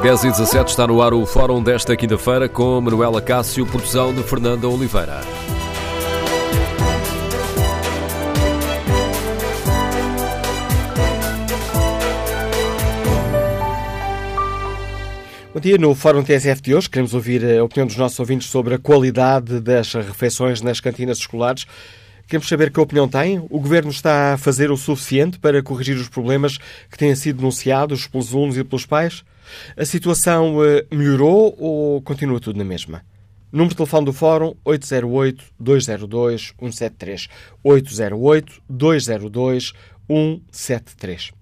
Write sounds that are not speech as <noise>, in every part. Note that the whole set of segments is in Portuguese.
10 e 17 está no ar o fórum desta quinta-feira com Manuela Cássio, produção de Fernanda Oliveira. Bom dia. No Fórum TSF de hoje queremos ouvir a opinião dos nossos ouvintes sobre a qualidade das refeições nas cantinas escolares. Queremos saber que opinião tem. O Governo está a fazer o suficiente para corrigir os problemas que têm sido denunciados pelos alunos e pelos pais? A situação eh, melhorou ou continua tudo na mesma? Número de telefone do Fórum 808-202-173. 808-202-173.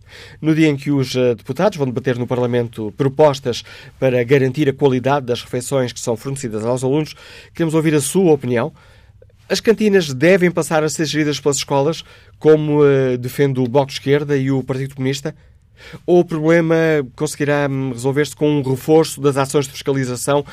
No dia em que os eh, deputados vão debater no Parlamento propostas para garantir a qualidade das refeições que são fornecidas aos alunos, queremos ouvir a sua opinião. As cantinas devem passar a ser geridas pelas escolas, como uh, defende o Bloco de Esquerda e o Partido Comunista? Ou o problema conseguirá hum, resolver-se com um reforço das ações de fiscalização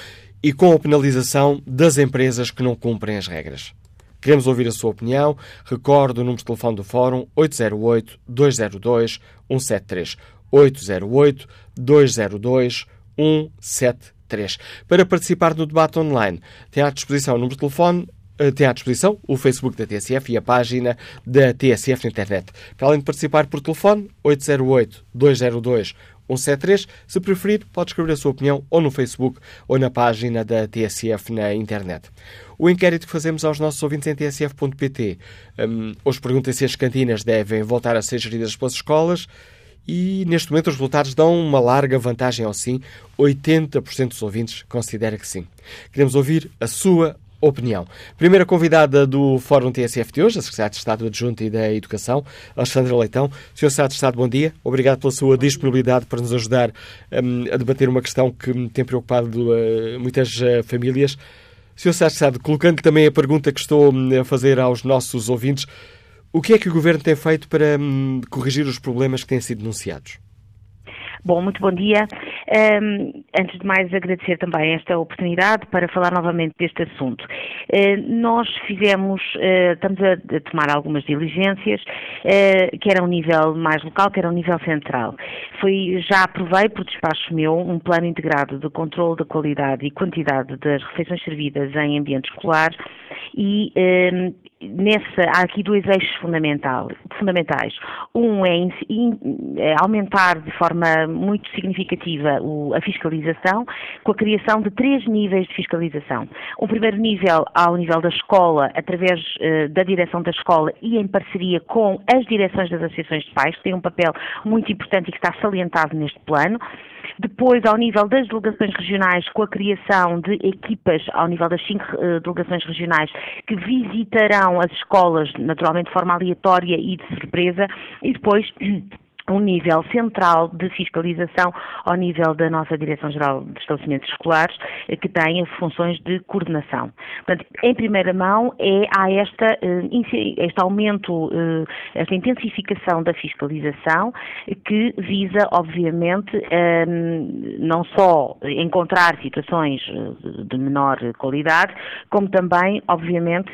e com a penalização das empresas que não cumprem as regras? Queremos ouvir a sua opinião. Recordo o número de telefone do Fórum 808-202-173. 808-202-173. Para participar no debate online, tem à disposição o número de telefone tem à disposição o Facebook da TSF e a página da TSF na internet. Para além de participar por telefone, 808-202-173. Se preferir, pode escrever a sua opinião ou no Facebook ou na página da TSF na internet. O inquérito que fazemos aos nossos ouvintes em tsf.pt um, hoje pergunta se as cantinas devem voltar a ser geridas pelas escolas e neste momento os resultados dão uma larga vantagem ao sim. 80% dos ouvintes considera que sim. Queremos ouvir a sua opinião. Primeira convidada do Fórum TSF de hoje, a Secretária de Estado Adjunta e da Educação, Alexandra Leitão. Sr. Secretário de Estado, bom dia. Obrigado pela sua disponibilidade para nos ajudar um, a debater uma questão que tem preocupado uh, muitas uh, famílias. Sr. Secretário de Estado, colocando também a pergunta que estou hum, a fazer aos nossos ouvintes, o que é que o Governo tem feito para um, corrigir os problemas que têm sido denunciados? Bom, muito bom dia. Um, antes de mais, agradecer também esta oportunidade para falar novamente deste assunto. Uh, nós fizemos, uh, estamos a, a, tomar algumas diligências, uh, quer a um nível mais local, quer a um nível central. Foi, já aprovei, por despacho meu, um plano integrado de controle da qualidade e quantidade das refeições servidas em ambiente escolar e um, nessa, há aqui dois eixos fundamentais. Um é, é, aumentar de forma muito significativa o, a fiscalização, com a criação de três níveis de fiscalização. Um primeiro nível ao nível da escola, através uh, da direção da escola e em parceria com as direções das associações de pais, que têm um papel muito importante e que está salientado neste plano. Depois, ao nível das delegações regionais, com a criação de equipas ao nível das cinco uh, delegações regionais que visitarão as escolas, naturalmente de forma aleatória e de surpresa, e depois <clears throat> um nível central de fiscalização ao nível da nossa Direção-Geral de Estabelecimentos Escolares, eh, que tem funções de coordenação. Portanto, em primeira mão, é, há esta, eh, este aumento, eh, esta intensificação da fiscalização, que visa, obviamente, não só encontrar situações de menor qualidade, como também, obviamente,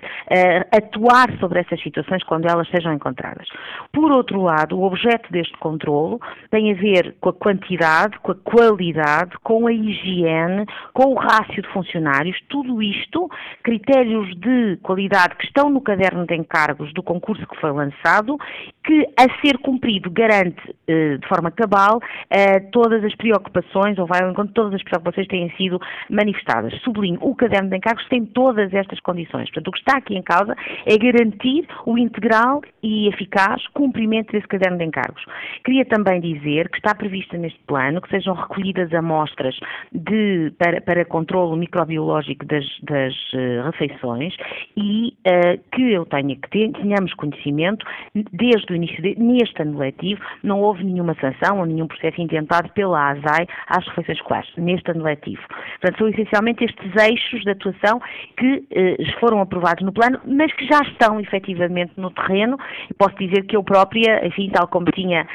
atuar sobre essas situações quando elas sejam encontradas. Por outro lado, o objeto deste controlo tem a ver com a quantidade, com a qualidade, com a higiene, com o rácio de funcionários, tudo isto, critérios de qualidade que estão no caderno de encargos do concurso que foi lançado, que a ser cumprido garante eh, de forma cabal eh, todas as preocupações, ou vai ao encontro todas as preocupações que têm sido manifestadas. Sublinho, o caderno de encargos tem todas estas condições. Portanto, o que está aqui em causa é garantir o integral e eficaz cumprimento desse caderno de encargos. Queria também dizer que está prevista neste plano que sejam recolhidas amostras de, para, para controle microbiológico das, das uh, refeições e uh, que eu tenha que ter, tenhamos conhecimento, desde o início, de, neste ano letivo, não houve nenhuma sanção ou nenhum processo intentado pela ASAI às refeições escolares, neste ano letivo. Portanto, são essencialmente estes eixos de atuação que uh, foram aprovados no plano, mas que já estão efetivamente no terreno. Posso dizer que eu própria, enfim, tal como tinha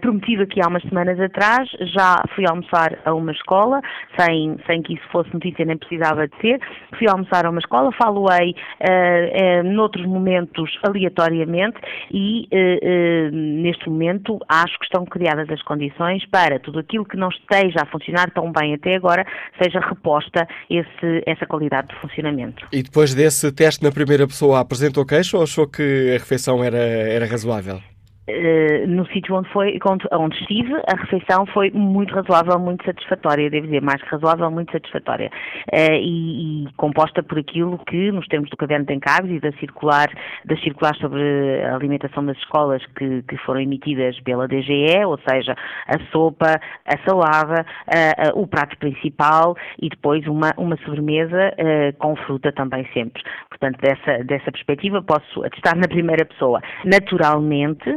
prometido aqui há umas semanas atrás. Já fui almoçar a uma escola, sem, sem que isso fosse notícia nem precisava de ser. Fui almoçar a uma escola, falo-ei uh, uh, noutros momentos aleatoriamente e neste momento acho que estão criadas as condições para tudo aquilo que não esteja a funcionar tão bem até agora seja reposta esse, essa qualidade de funcionamento. E depois desse teste na primeira pessoa, apresentou queixo ou achou que a refeição era, era razoável? Uh, no sítio onde foi, onde estive, a refeição foi muito razoável, muito satisfatória, devo dizer, mais que razoável, muito satisfatória. Uh, e, e, composta por aquilo que, nos termos do caderno de encargos e da circular, das circulares sobre a alimentação das escolas que, que foram emitidas pela DGE, ou seja, a sopa, a salada, uh, o prato principal e depois uma, uma sobremesa com fruta também sempre. Portanto, dessa, dessa perspectiva, posso atestar na primeira pessoa. Naturalmente,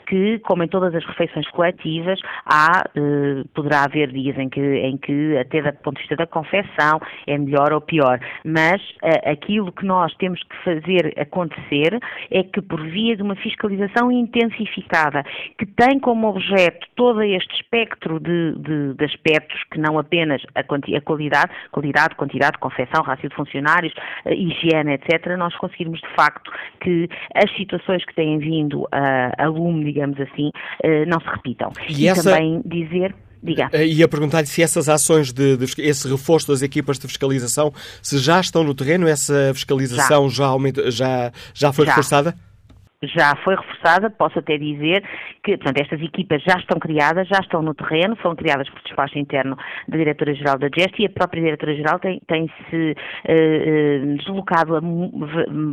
que, como em todas as refeições coletivas, há, eh, poderá haver dias em que, em que, até do ponto de vista da confecção, é melhor ou pior. Mas eh, aquilo que nós temos que fazer acontecer é que, por via de uma fiscalização intensificada, que tem como objeto todo este espectro de, de, de aspectos, que não apenas a, a, qualidade, qualidade, quantidade, confecção, rácio de funcionários, eh, higiene, etc., nós conseguirmos de facto que as situações que têm vindo a, a lume digamos assim, eh, não se repitam. E, e essa... também dizer Diga. Eh, e a perguntar-lhe se essas ações, de, de, esse reforço das equipas de fiscalização, se já estão no terreno, essa fiscalização já, já, aumenta, já, já foi já. reforçada? Já foi reforçada, posso até dizer que, portanto, estas equipas já estão criadas, já estão no terreno, foram criadas por despacho interno da Diretora-Geral da GEST e a própria Diretora-Geral tem-se tem uh, uh, deslocado a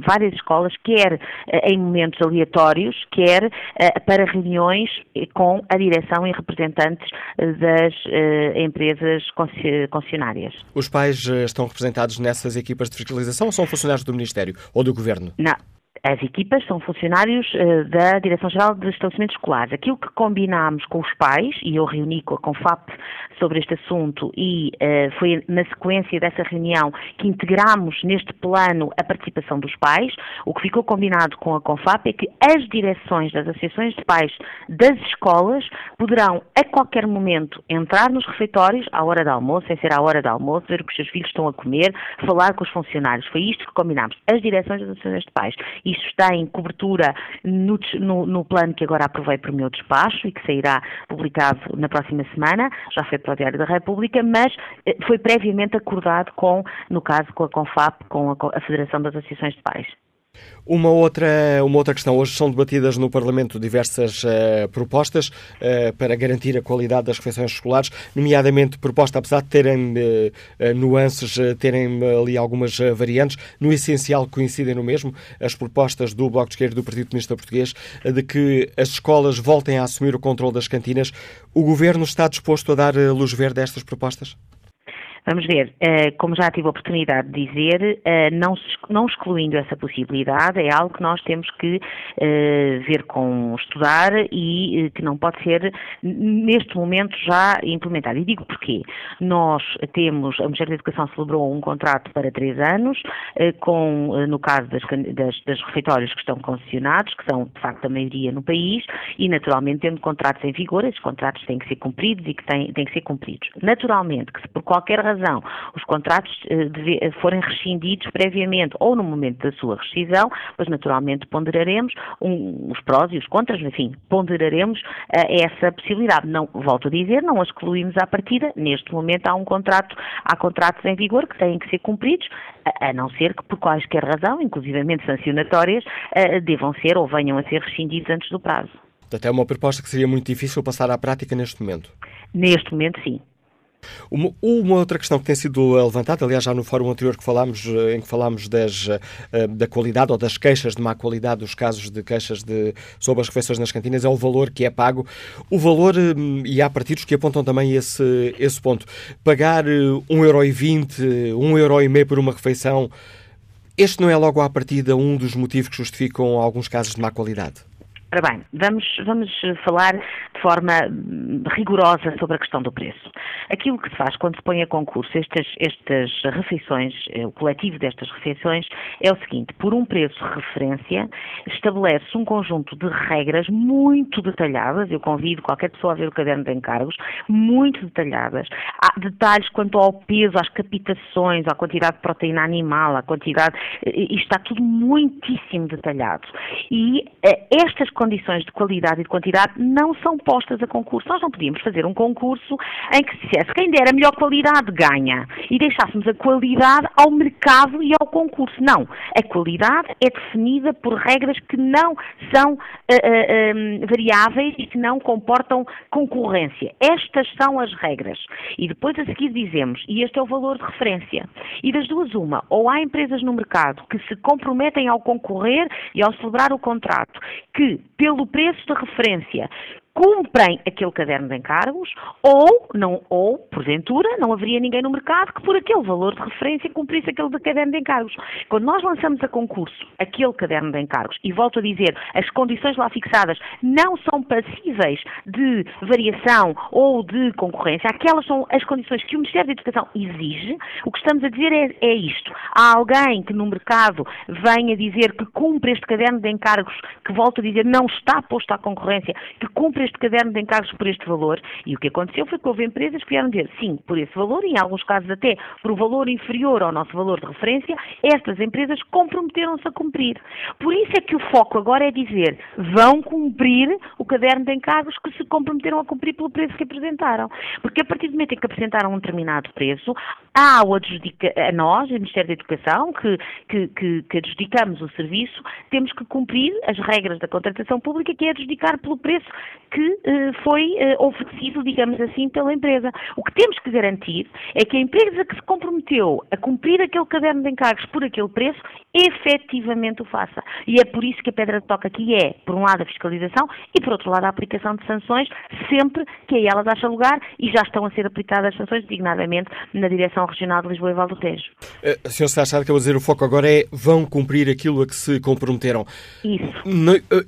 várias escolas, quer uh, em momentos aleatórios, quer para reuniões com a direção e representantes das empresas concessionárias. Os pais estão representados nessas equipas de fiscalização ou são funcionários do Ministério ou do Governo? Não. As equipas são funcionários uh, da Direção-Geral de Estabelecimentos Escolares. Aquilo que combinámos com os pais, e eu reuni com a CONFAP sobre este assunto, e uh, foi na sequência dessa reunião que integramos neste plano a participação dos pais, o que ficou combinado com a CONFAP é que as direções das associações de pais das escolas poderão, a qualquer momento, entrar nos refeitórios, à hora de almoço, sem ser à hora de almoço, ver o que os seus filhos estão a comer, falar com os funcionários. Foi isto que combinámos. As direções das associações de pais. Isto está em cobertura no, no, no, plano que agora aprovei para o meu despacho e que sairá publicado na próxima semana, já foi para o Diário da República, mas eh, foi previamente acordado com, no caso, com a CONFAP, com a Federação das Associações de Pais. Uma outra, uma outra questão. Hoje são debatidas no Parlamento diversas uh, propostas uh, para garantir a qualidade das refeições escolares, nomeadamente proposta, apesar de terem uh, nuances, terem ali algumas variantes, no essencial coincidem no mesmo, as propostas do Bloco de Esquerda e do Partido Comunista Português de que as escolas voltem a assumir o controle das cantinas. O Governo está disposto a dar luz verde a estas propostas? Vamos ver, eh, como já tive a oportunidade de dizer, eh, não, não excluindo essa possibilidade, é algo que nós temos que eh, ver com estudar e que não pode ser neste momento já implementado. E digo porquê. Nós temos, a Ministério da Educação celebrou um contrato para três anos, com, no caso das, das, das refeitórios que estão concessionados, que são de facto a maioria no país, e naturalmente tendo contratos em vigor, esses contratos têm que ser cumpridos e que têm, têm que ser cumpridos. Naturalmente que se por qualquer razão os contratos eh, eh, forem rescindidos previamente ou no momento da sua rescisão, pois naturalmente ponderaremos um, os prós e os contras, enfim, ponderaremos uh, essa possibilidade. Não, volto a dizer, não a excluímos à partida. Neste momento há um contrato, há contratos em vigor que têm que ser cumpridos, a, a não ser que por quaisquer razão, inclusivamente sancionatórias, uh, devam ser ou venham a ser rescindidos antes do prazo. Portanto, é uma proposta que seria muito difícil passar à prática neste momento. Neste momento, sim. Uma, uma, outra questão que tem sido levantada, aliás, já no fórum anterior que falámos, eh, em que falámos das, eh, da qualidade ou das queixas de má qualidade, dos casos de queixas de, sobre as refeições nas cantinas, é o valor que é pago. O valor, eh, e há partidos que apontam também esse, esse ponto. Pagar 1,20€, 1,5€ por uma refeição, este não é logo à partida um dos motivos que justificam alguns casos de má qualidade? Ora bem, vamos, vamos falar de forma hum, rigorosa sobre a questão do preço. Aquilo que se faz quando se põe a concurso estas, estas refeições, eh, o coletivo destas refeições, é o seguinte: por um preço de referência, estabelece um conjunto de regras muito detalhadas. Eu convido qualquer pessoa a ver o caderno de encargos, muito detalhadas. Há detalhes quanto ao peso, às captações, à quantidade de proteína animal, à quantidade. Eh, isto está tudo muitíssimo detalhado. E eh, estas condições de qualidade e de quantidade não são postas a concurso. Nós não podíamos fazer um concurso em que se dissesse quem der a melhor qualidade ganha e deixássemos a qualidade ao mercado e ao concurso. Não. A qualidade é definida por regras que não são uh, uh, um, variáveis e que não comportam concorrência. Estas são as regras. E depois a seguir dizemos, e este é o valor de referência. E das duas, uma, ou há empresas no mercado que se comprometem ao concorrer e ao celebrar o contrato, que pelo preço de referência cumprem aquele caderno de encargos ou, não, ou, porventura, não haveria ninguém no mercado que por aquele valor de referência cumprisse aquele caderno de encargos. Quando nós lançamos a concurso aquele caderno de encargos, e volto a dizer, as condições lá fixadas não são passíveis de variação ou de concorrência, aquelas são as condições que o Ministério da Educação exige, o que estamos a dizer é, é isto. Há alguém que no mercado venha dizer que cumpre este caderno de encargos, que volto a dizer, não está posto à concorrência, que cumpre este caderno de encargos por este valor. E o que aconteceu foi que houve empresas que vieram dizer sim, por esse valor, e em alguns casos até por um valor inferior ao nosso valor de referência, estas empresas comprometeram-se a cumprir. Por isso é que o foco agora é dizer vão cumprir o caderno de encargos que se comprometeram a cumprir pelo preço que apresentaram. Porque a partir do momento em que apresentaram um determinado preço, há o adjudica, a nós, o Ministério da Educação, que, que, que, que adjudicamos o serviço, temos que cumprir as regras da contratação pública, que é adjudicar pelo preço que eh, foi eh, oferecido, digamos assim, pela empresa. O que temos que garantir é que a empresa que se comprometeu a cumprir aquele caderno de encargos por aquele preço, efetivamente o faça. E é por isso que a pedra de toca aqui é, por um lado, a fiscalização e, por outro lado, a aplicação de sanções, sempre que a elas acha lugar e já estão a ser aplicadas sanções, designadamente na Direção Regional de Lisboa e Val do Tejo. Uh, Sr. Sá acabou de dizer, o foco agora é vão cumprir aquilo a que se comprometeram. Isso.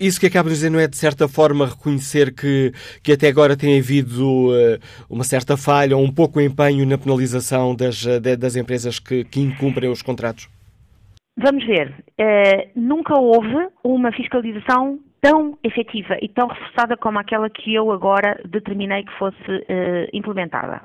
Isso que acaba de dizer não é, de certa forma, reconhecer que, que até agora tem havido uh, uma certa falha ou um pouco empenho na penalização das, de, das empresas que, que incumprem os contratos? Vamos ver. Uh, nunca houve uma fiscalização tão efetiva e tão reforçada como aquela que eu agora determinei que fosse uh, implementada.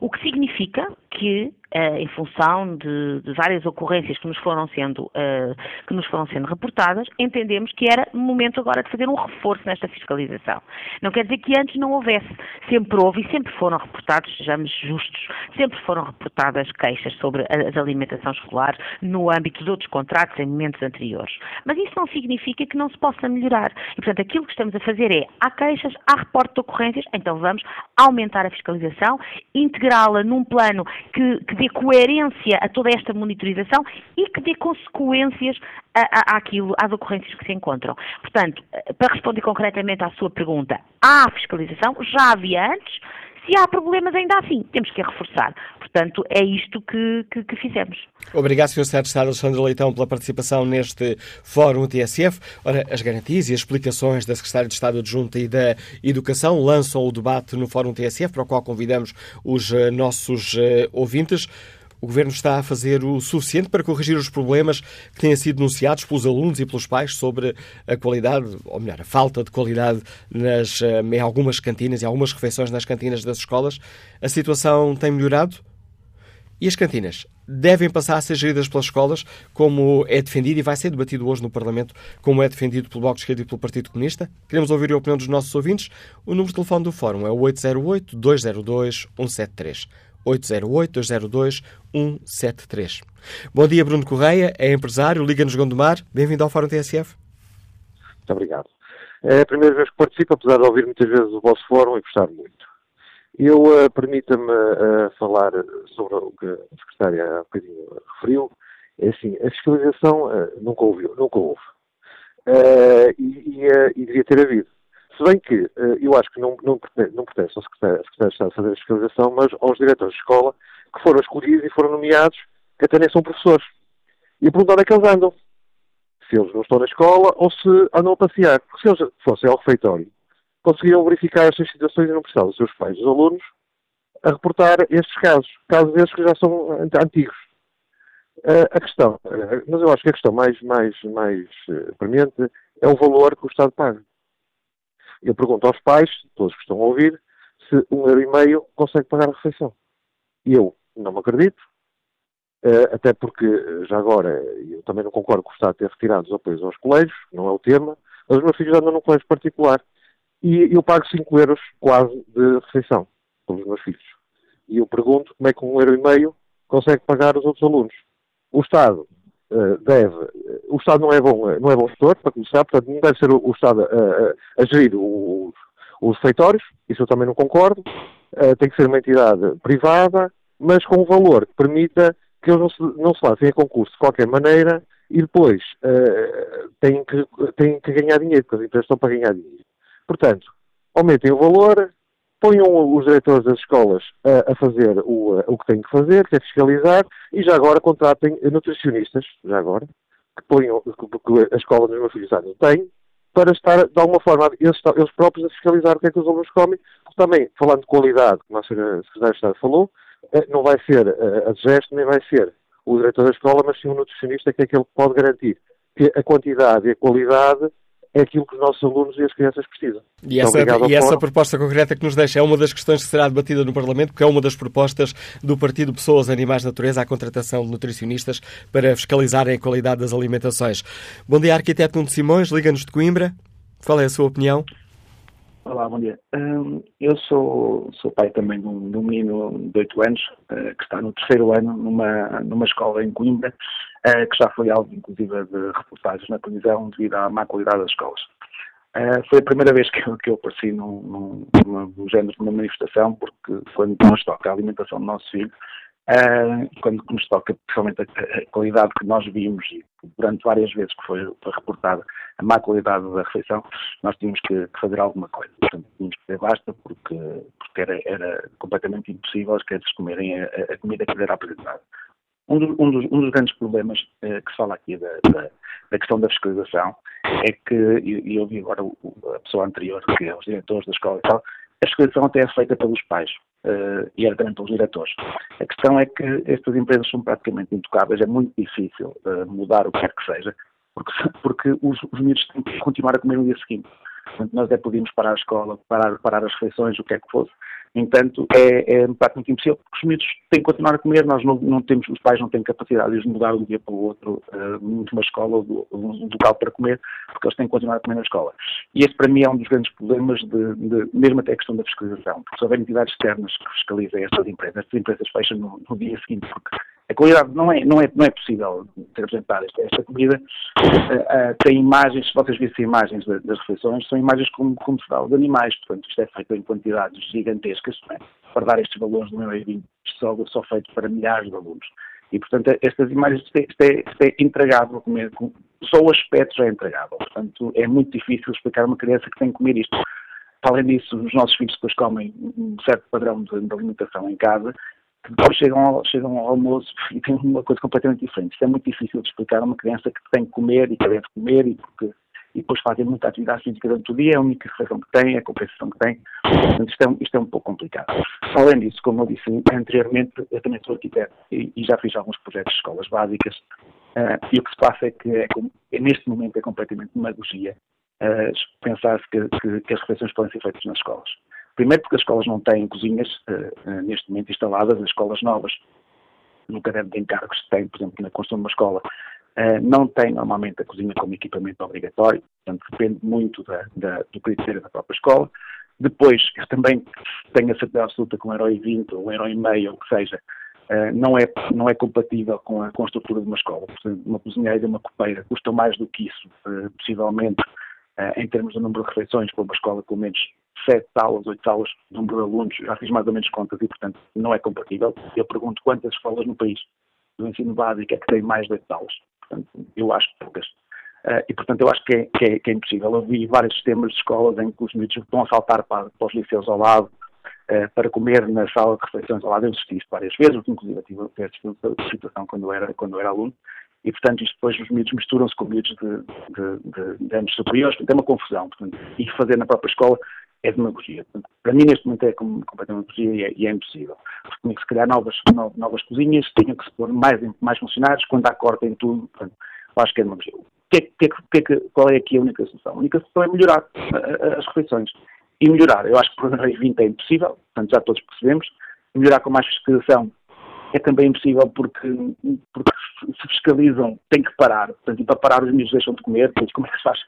O que significa que uh, em função de, de, várias ocorrências que nos foram sendo uh, que nos foram sendo reportadas, entendemos que era momento agora de fazer um reforço nesta fiscalização. Não quer dizer que antes não houvesse, sempre houve e sempre foram reportados, sejamos justos, sempre foram reportadas queixas sobre a, a alimentação escolar no âmbito de outros contratos em momentos anteriores. Mas isso não significa que não se possa melhorar. E portanto aquilo que estamos a fazer é há queixas, há reporte de ocorrências, então vamos aumentar a fiscalização, integrá-la num plano que, que dê coerência a toda esta monitorização e que dê consequências àquilo, às ocorrências que se encontram. Portanto, para responder concretamente à sua pergunta, há fiscalização, já havia antes, se há problemas, ainda assim, temos que reforçar. Portanto, é isto que, que, que fizemos. Obrigado, Sr. Secretário de Estado Alexandre Leitão, pela participação neste Fórum TSF. Ora, as garantias e as explicações da Secretária de Estado Adjunta e da Educação lançam o debate no Fórum TSF, para o qual convidamos os uh, nossos uh, ouvintes. O Governo está a fazer o suficiente para corrigir os problemas que têm sido denunciados pelos alunos e pelos pais sobre a qualidade, ou melhor, a falta de qualidade nas, eh, em algumas cantinas e algumas refeições nas cantinas das escolas. A situação tem melhorado? E as cantinas devem passar a ser geridas pelas escolas, como é defendido e vai ser debatido hoje no Parlamento, como é defendido pelo Bloco de Esquerda e pelo Partido Comunista. Queremos ouvir a opinião dos nossos ouvintes. O número de telefone do Fórum é o 808-202-173. 808-202-173. Bom dia, Bruno Correia, é empresário, liga-nos Gondomar. Bem-vindo ao Fórum TSF. Muito obrigado. É a primeira vez que participo, apesar de ouvir muitas vezes o vosso fórum e gostar muito. Eu, uh, permita-me uh, falar sobre o que a secretária há bocadinho referiu. É assim, a fiscalização uh, nunca, houve, nunca houve. E, e, e, devia ter havido. Se bem que uh, eu acho que não, não, pertence, não pertence ao secretário, de Estado a fazer a fiscalização, mas aos diretores de escola que foram escolhidos e foram nomeados, que até nem são professores. E a perguntar onde é que eles andam. Se eles não estão na escola ou se andam a passear. Porque se eles fossem ao refeitório conseguiam verificar estas situações e não precisavam dos seus pais, os alunos, a reportar estes casos, casos esses que já são antigos. Uh, a questão, uh, mas eu acho que a questão mais, mais, mais premente é o valor que o Estado paga. Eu pergunto aos pais, todos que estão a ouvir, se um euro e meio consegue pagar a refeição. E eu não me acredito, uh, até porque, já agora, eu também não concordo com o Estado ter retirado os apoios aos colégios, não é o tema, mas os meus filhos andam num colégio particular e eu pago 5 euros quase de refeição pelos meus filhos. E eu pergunto como é que um euro e meio consegue pagar os outros alunos. O Estado deve, o Estado não é bom, não é bom gestor, para começar, portanto não deve ser o, o Estado a, a, gerir os, os isso eu também não concordo, tem que ser uma entidade privada, mas com um valor que permita que eles não se, não se lancem a concurso de qualquer maneira e depois uh, têm, que, têm que ganhar dinheiro, porque as empresas estão para ganhar dinheiro. Portanto, aumentem o valor, ponham os diretores das escolas a, a fazer o, o, que têm que fazer, que é fiscalizar, e já agora contratem nutricionistas, já agora, que ponham, que, a escola dos meus filhos não tem, para estar, de alguma forma, eles, eles, próprios a fiscalizar o que é que os alunos comem, porque também, falando de qualidade, como a senhora Secretária de Estado falou, eh, não vai ser eh, a gesto, nem vai ser o diretor da escola, mas sim o nutricionista, que é que pode garantir que a quantidade e a qualidade é aquilo que os nossos alunos e as crianças precisam. E essa, e essa proposta concreta que nos deixa é uma das questões que será debatida no Parlamento, porque é uma das propostas do Partido Pessoas, Animais, Natureza, à contratação de nutricionistas para fiscalizarem a qualidade das alimentações. Bom dia, arquiteto Nuno Simões, liga-nos de Coimbra. Qual é a sua opinião? Olá, bom dia. Um, eu sou, sou pai também de um, de um menino de 8 anos, uh, que está no terceiro ano numa, numa escola em Coimbra, uh, que já foi alvo, inclusive, de reportagens na televisão devido à má qualidade das escolas. Uh, foi a primeira vez que eu, que eu apareci num, num, num género de uma manifestação, porque quando nos toca a alimentação do nosso filho, Uh, quando nos toca, principalmente a, a, qualidade que nós vimos e durante várias vezes que foi, reportada a má qualidade da refeição, nós tínhamos que, que fazer alguma coisa. Portanto, tínhamos que dizer basta porque, porque era, era completamente impossível as crianças comerem a, a comida que era apresentada. Um, do, um, dos, um dos, grandes problemas uh, que se fala aqui da, da, da, questão da fiscalização é que, e eu ouvi agora o, a pessoa anterior, que é os diretores da escola e tal, a fiscalização até é feita pelos pais uh, e era também pelos diretores. A questão é que estas empresas são praticamente intocáveis, é muito difícil uh, mudar o que quer que seja, porque, porque os, os têm que continuar a comer no dia seguinte. Portanto, nós até podíamos parar a escola, parar, parar as refeições, o que é que fosse. No entanto, é, é praticamente impossível, porque os miúdos têm que continuar a comer, nós não, não, temos, os pais não têm capacidade de mudar de um dia para o outro uh, de uma escola ou um local para comer, porque eles têm que continuar a comer na escola. E esse, para mim, é um dos grandes problemas, de, de mesmo até a questão da fiscalização, porque se houver entidades externas que fiscalizem estas empresas, estas empresas fecham no, no dia seguinte, porque a qualidade não é, não é, não é possível ser apresentada. Esta, esta comida uh, uh, tem imagens, se vocês vissem imagens das, das refeições, são imagens como, como se fala de animais, portanto isto é feito em quantidades gigantescas, é? para dar estes valores do meu evento, só, só feito para milhares de alunos. E, portanto, estas imagens, isto é, isto é, isto é comer, só o aspecto já é intragável. Portanto, é muito difícil explicar a uma criança que tem que comer isto. Além disso, os nossos filhos depois comem um certo padrão de, de alimentação em casa depois chegam chegam ao almoço e têm uma coisa completamente diferente. Isto é muito difícil de explicar a uma criança que tem que comer e que deve comer e, porque, e depois fazem muita atividade física durante o dia, é a única refeição que tem, é a compensação que tem. Portanto, isto é, isto é um pouco complicado. Além disso, como eu disse anteriormente, eu também sou arquiteto e, e já fiz alguns projetos de escolas básicas uh, e o que se passa é que é, é, neste momento é completamente demagogia uh, pensar-se que, que, que as refeições podem ser feitas nas escolas. Primeiro porque as escolas não têm cozinhas uh, uh, neste momento instaladas, as escolas novas, no caderno de encargos que têm, por exemplo, na construção de uma escola, uh, não têm normalmente a cozinha como equipamento obrigatório, portanto depende muito da, da, do critério da própria escola. Depois, eu também tenho a certeza absoluta que um herói 20 ou um herói meio, ou o que seja, não, é, não é compatível com a, com a estrutura de uma escola. Portanto, uma cozinheira e uma copeira custam mais do que isso, possivelmente, em termos de número de refeições, para uma escola com menos sete salas, oito salas, número de alunos, já fiz mais ou menos contas e, portanto, não é compatível. Eu pergunto quantas escolas no país do ensino básico é que têm mais de oito salas. Portanto, eu acho poucas. Uh, e, portanto, eu acho que é, que, é, que é, impossível. Eu vi vários sistemas de escolas em que os miúdos estão a saltar para, para os liceus ao lado, uh, para comer na sala de refeições ao lado. Eu assisti isto várias vezes, inclusive tive essa situação quando era, quando era aluno. E, portanto, isto depois os miúdos misturam-se com miúdos de, de, de, de anos superiores, portanto, é uma confusão. Portanto, e fazer na própria escola é demagogia. Para mim, neste momento, é completamente demagogia e é, e é impossível. Porque que se criar novas, novas cozinhas, tinha que se pôr mais, mais funcionários, quando há corte em tudo. Portanto, acho que é demagogia. Que, que, que, qual é aqui a única solução? A única solução é melhorar as refeições. E melhorar, eu acho que por 2020 é impossível, portanto já todos percebemos. Melhorar com mais fiscalização é também impossível porque, porque se fiscalizam, tem que parar. Portanto, e para parar os miúdos deixam de comer, como é que se faz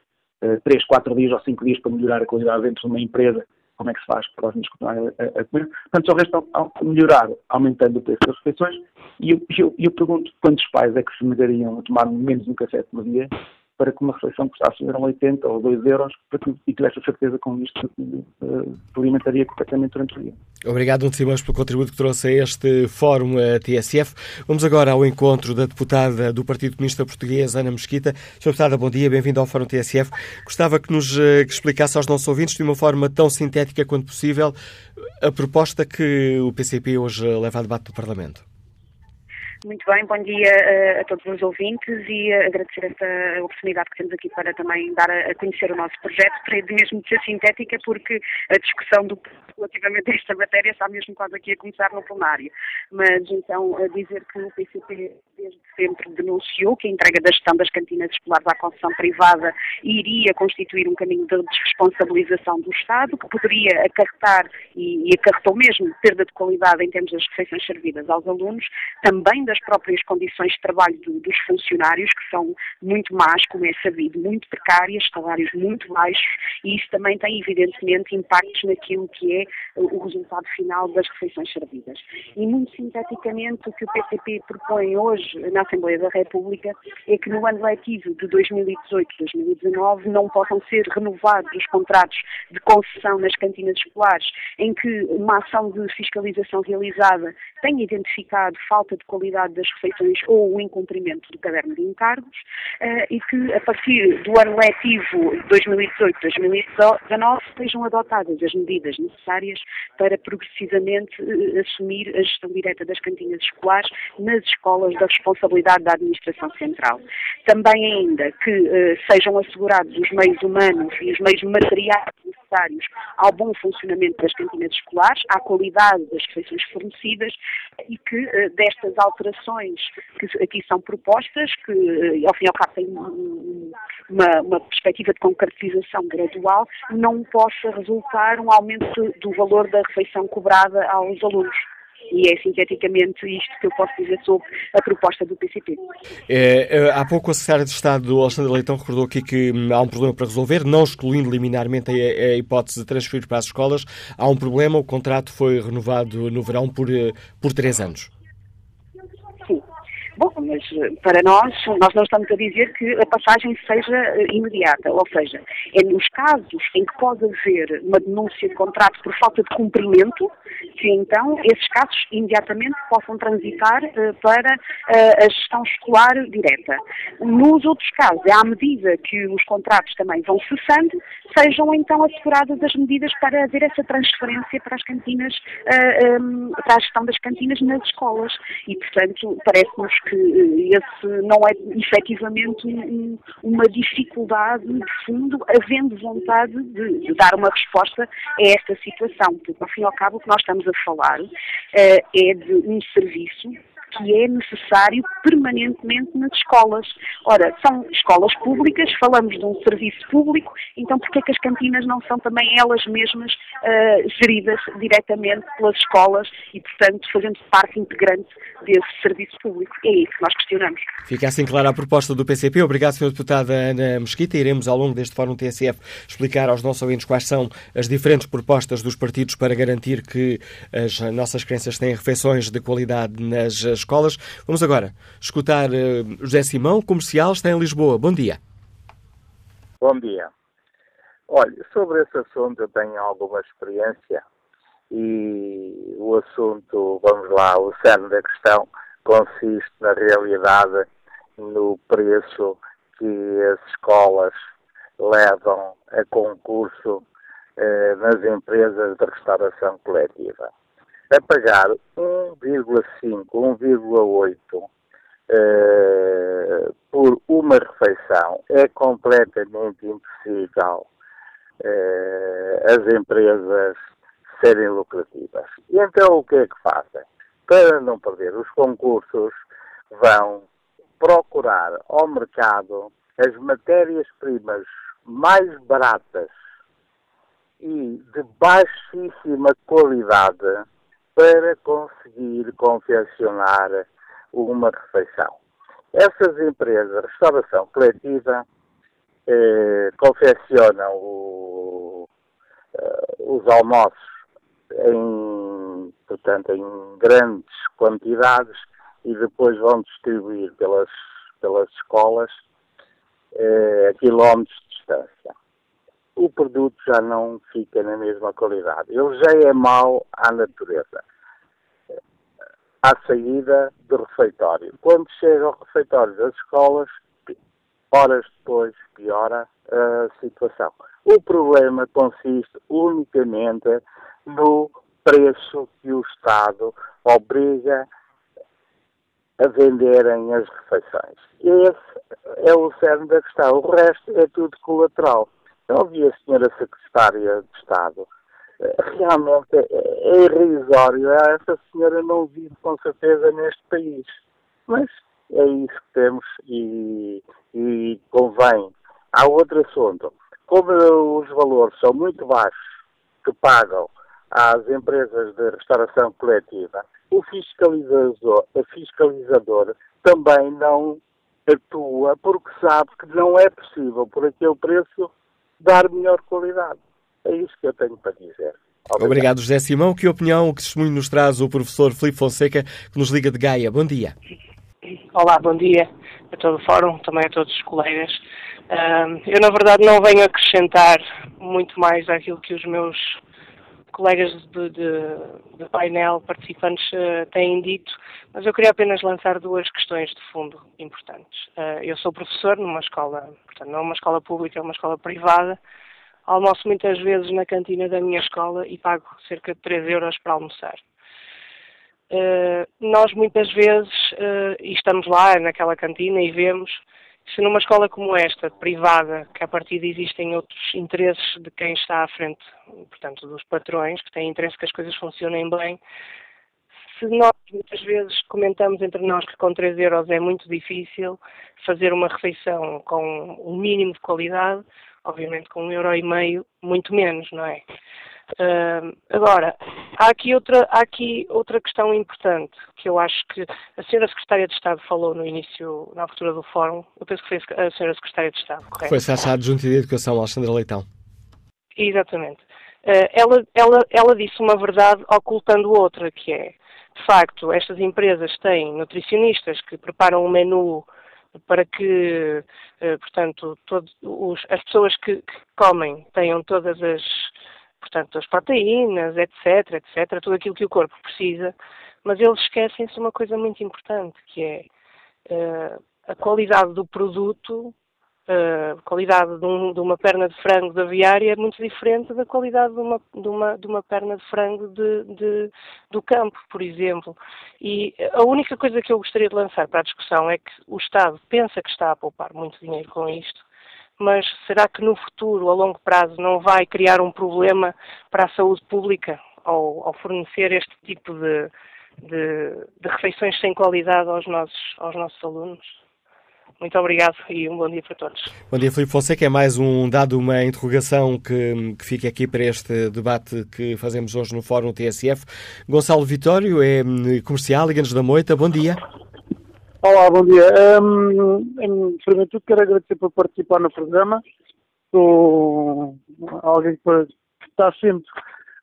uh, 3, 4 dias ou 5 dias para melhorar a qualidade dentro de uma empresa? Como é que se faz para os miúdos continuarem a, a, comer? Portanto, só resta melhorar, aumentando o preço das refeições. E eu, eu, eu pergunto quantos pais é que se negariam a tomar menos um café por dia para que uma refeição custasse 80 ou 2 euros para que, e tivesse a certeza com isto uh, alimentaria completamente durante o dia. Obrigado, Simões, pelo contributo que trouxe a este Fórum a TSF. Vamos agora ao encontro da deputada do Partido Comunista Português, Ana Mesquita. Sra. Deputada, bom dia, bem-vindo ao Fórum TSF. Gostava que nos uh, que explicasse aos nossos ouvintes, de uma forma tão sintética quanto possível, a proposta que o PCP hoje leva a debate do Parlamento. Muito bem, bom dia uh, a todos os ouvintes e uh, agradecer esta oportunidade que temos aqui para também dar a, conhecer o nosso projeto, para mesmo ser sintética, porque a discussão do, relativamente a esta matéria está mesmo quase aqui a começar no plenário. Mas então, a dizer que o PCP desde sempre denunciou que a entrega da gestão das cantinas escolares à concessão privada iria constituir um caminho de desresponsabilização do Estado, que poderia acarretar, e, e acarretou mesmo, perda de qualidade em termos das refeições servidas aos alunos, também das próprias condições de trabalho do, dos funcionários, que são muito más, como é sabido, muito precárias, salários muito baixos, e isso também tem, evidentemente, impactos naquilo que é o resultado final das refeições servidas. E, muito sinteticamente, o que o PCP propõe hoje na Assembleia da República é que no ano letivo de 2018-2019 não possam ser renovados os contratos de concessão nas cantinas escolares, em que uma ação de fiscalização realizada tenha identificado falta de qualidade das refeições ou o incumprimento do caderno de encargos uh, e que, a partir do ano letivo 2018-2019, sejam adotadas as medidas necessárias para progressivamente uh, assumir a gestão direta das cantinas escolares nas escolas da responsabilidade da Administração Central. Também ainda que uh, sejam assegurados os meios humanos e os meios materiais necessários ao bom funcionamento das cantinas escolares, à qualidade das refeições fornecidas e que destas alterações alterações que aqui são propostas, que eh, ao fim e ao cabo têm uma, uma perspectiva de concretização gradual, não possa resultar um aumento do valor da refeição cobrada aos alunos. E é sinteticamente isto que eu posso dizer sobre a proposta do PCP. É, é, há pouco a Secretária de Estado, Alexandre Leitão, recordou aqui que hum, há um problema para resolver, não excluindo liminarmente a, a hipótese de transferir para as escolas. Há um problema, o contrato foi renovado no verão por, eh, por três anos. Bom, mas eh, para nós, nós não estamos a dizer que a passagem seja eh, imediata, ou seja, é nos casos em que pode haver uma denúncia de contrato por falta de cumprimento, que então esses casos imediatamente possam transitar uh, para uh, a gestão escolar direta. Nos outros casos, é à medida que os contratos também vão cessando, sejam então asseguradas as medidas para haver essa transferência para as cantinas, uh, um, para a gestão das cantinas nas escolas. E, portanto, parece-nos que esse não é efetivamente um, uma dificuldade de fundo, havendo vontade de, de, dar uma resposta a esta situação, porque ao fim e ao cabo o que nós estamos a falar uh, é de um serviço que é necessário permanentemente nas escolas. Ora, são escolas públicas, falamos de um serviço público, então porquê que as cantinas não são também elas mesmas uh, geridas diretamente pelas escolas e, portanto, fazendo parte integrante desse serviço público? É isso que nós questionamos. Fica assim clara a proposta do PCP. Obrigado, Sra. Deputada Ana Mesquita. Iremos, ao longo deste Fórum TSF, explicar aos nossos ouvintes quais são as diferentes propostas dos partidos para garantir que as nossas crianças têm refeições de qualidade nas escolas. Vamos agora escutar uh, José Simão, comercial, está em Lisboa. Bom dia. Bom dia. Olha, sobre esse assunto eu tenho alguma experiência e o assunto, vamos lá, o cerne da questão consiste na realidade no preço que as escolas levam a concurso eh, nas empresas de restauração coletiva a pagar 1,5, 1,8 uh, por uma refeição é completamente impossível eh, as empresas serem lucrativas. E então o que é que fazem? Para não perder os concursos, vão procurar ao mercado as matérias-primas mais baratas e de baixíssima qualidade para conseguir confeccionar uma refeição. Essas empresas, restauração coletiva, eh, confeccionam o, eh, os almoços em, portanto, em grandes quantidades e depois vão distribuir pelas, pelas escolas eh, a quilómetros de distância. O produto já não fica na mesma qualidade. Ele já é mau à natureza. À saída do refeitório. Quando chega ao refeitório das escolas, horas depois piora a situação. O problema consiste unicamente no preço que o Estado obriga a venderem as refeições. Esse é o cerne da questão. O resto é tudo colateral. Eu ouvi a senhora secretária de Estado. Realmente é irrisório. Essa senhora não vive com certeza neste país. Mas é isso que temos e, e convém. Há outro assunto. Como os valores são muito baixos que pagam às empresas de restauração coletiva, o fiscalizador, o fiscalizador também não atua porque sabe que não é possível, por aquele preço, dar melhor qualidade. É isso que eu tenho para dizer. Obrigado, Obrigado José Simão. Que opinião, que testemunho nos traz o professor Filipe Fonseca, que nos liga de Gaia? Bom dia. Olá, bom dia a todo o fórum, também a todos os colegas. eu, na verdade, não venho acrescentar muito mais àquilo que os meus colegas de, de, de painel participantes uh, têm dito, mas eu queria apenas lançar duas questões de fundo importantes. Uh, eu sou professor numa escola, portanto, não uma escola pública, é uma escola privada. Almoço muitas vezes na cantina da minha escola e pago cerca de 3 euros para almoçar. Uh, nós muitas vezes, e estamos lá naquela cantina e vemos se numa escola como esta, privada, que a partir de existem outros interesses de quem está à frente, portanto, dos patrões, que têm interesse que as coisas funcionem bem, se nós muitas vezes comentamos entre nós que com 3 euros é muito difícil fazer uma refeição com um mínimo de qualidade, obviamente com um euro e meio, muito menos, não é? Uh, agora, há aqui, outra, há aqui outra questão importante que eu acho que a senhora Secretária de Estado falou no início, na abertura do fórum. Eu penso que foi a senhora Secretária de Estado, correto? Foi a Adjunta de Educação, Alexandra Leitão. Exatamente. Uh, ela, ela, ela disse uma verdade ocultando outra, que é, de facto, estas empresas têm nutricionistas que preparam um menu para que, uh, portanto, todos os, as pessoas que, que comem tenham todas as portanto, as proteínas, etc, etc, tudo aquilo que o corpo precisa, mas eles esquecem-se uma coisa muito importante, que é uh, a qualidade do produto, uh, qualidade de, um, de, uma perna de frango da aviária é muito diferente da qualidade de uma, de uma, de uma perna de frango de, do campo, por exemplo. E a única coisa que eu gostaria de lançar para a discussão é que o Estado pensa que está a poupar muito dinheiro com isto, mas será que no futuro, a longo prazo, não vai criar um problema para a saúde pública ao, ao fornecer este tipo de, de, de, refeições sem qualidade aos nossos, aos nossos alunos? Muito obrigado e um bom dia para todos. Bom dia, Filipe Fonseca. É mais um dado, uma interrogação que, que fica aqui para este debate que fazemos hoje no Fórum TSF. Gonçalo Vitório é hum, comercial, Liga-nos da Moita. Bom dia. Olá, bom dia. Um, primeiro tudo, quero agradecer por participar no programa. Sou alguém que está sempre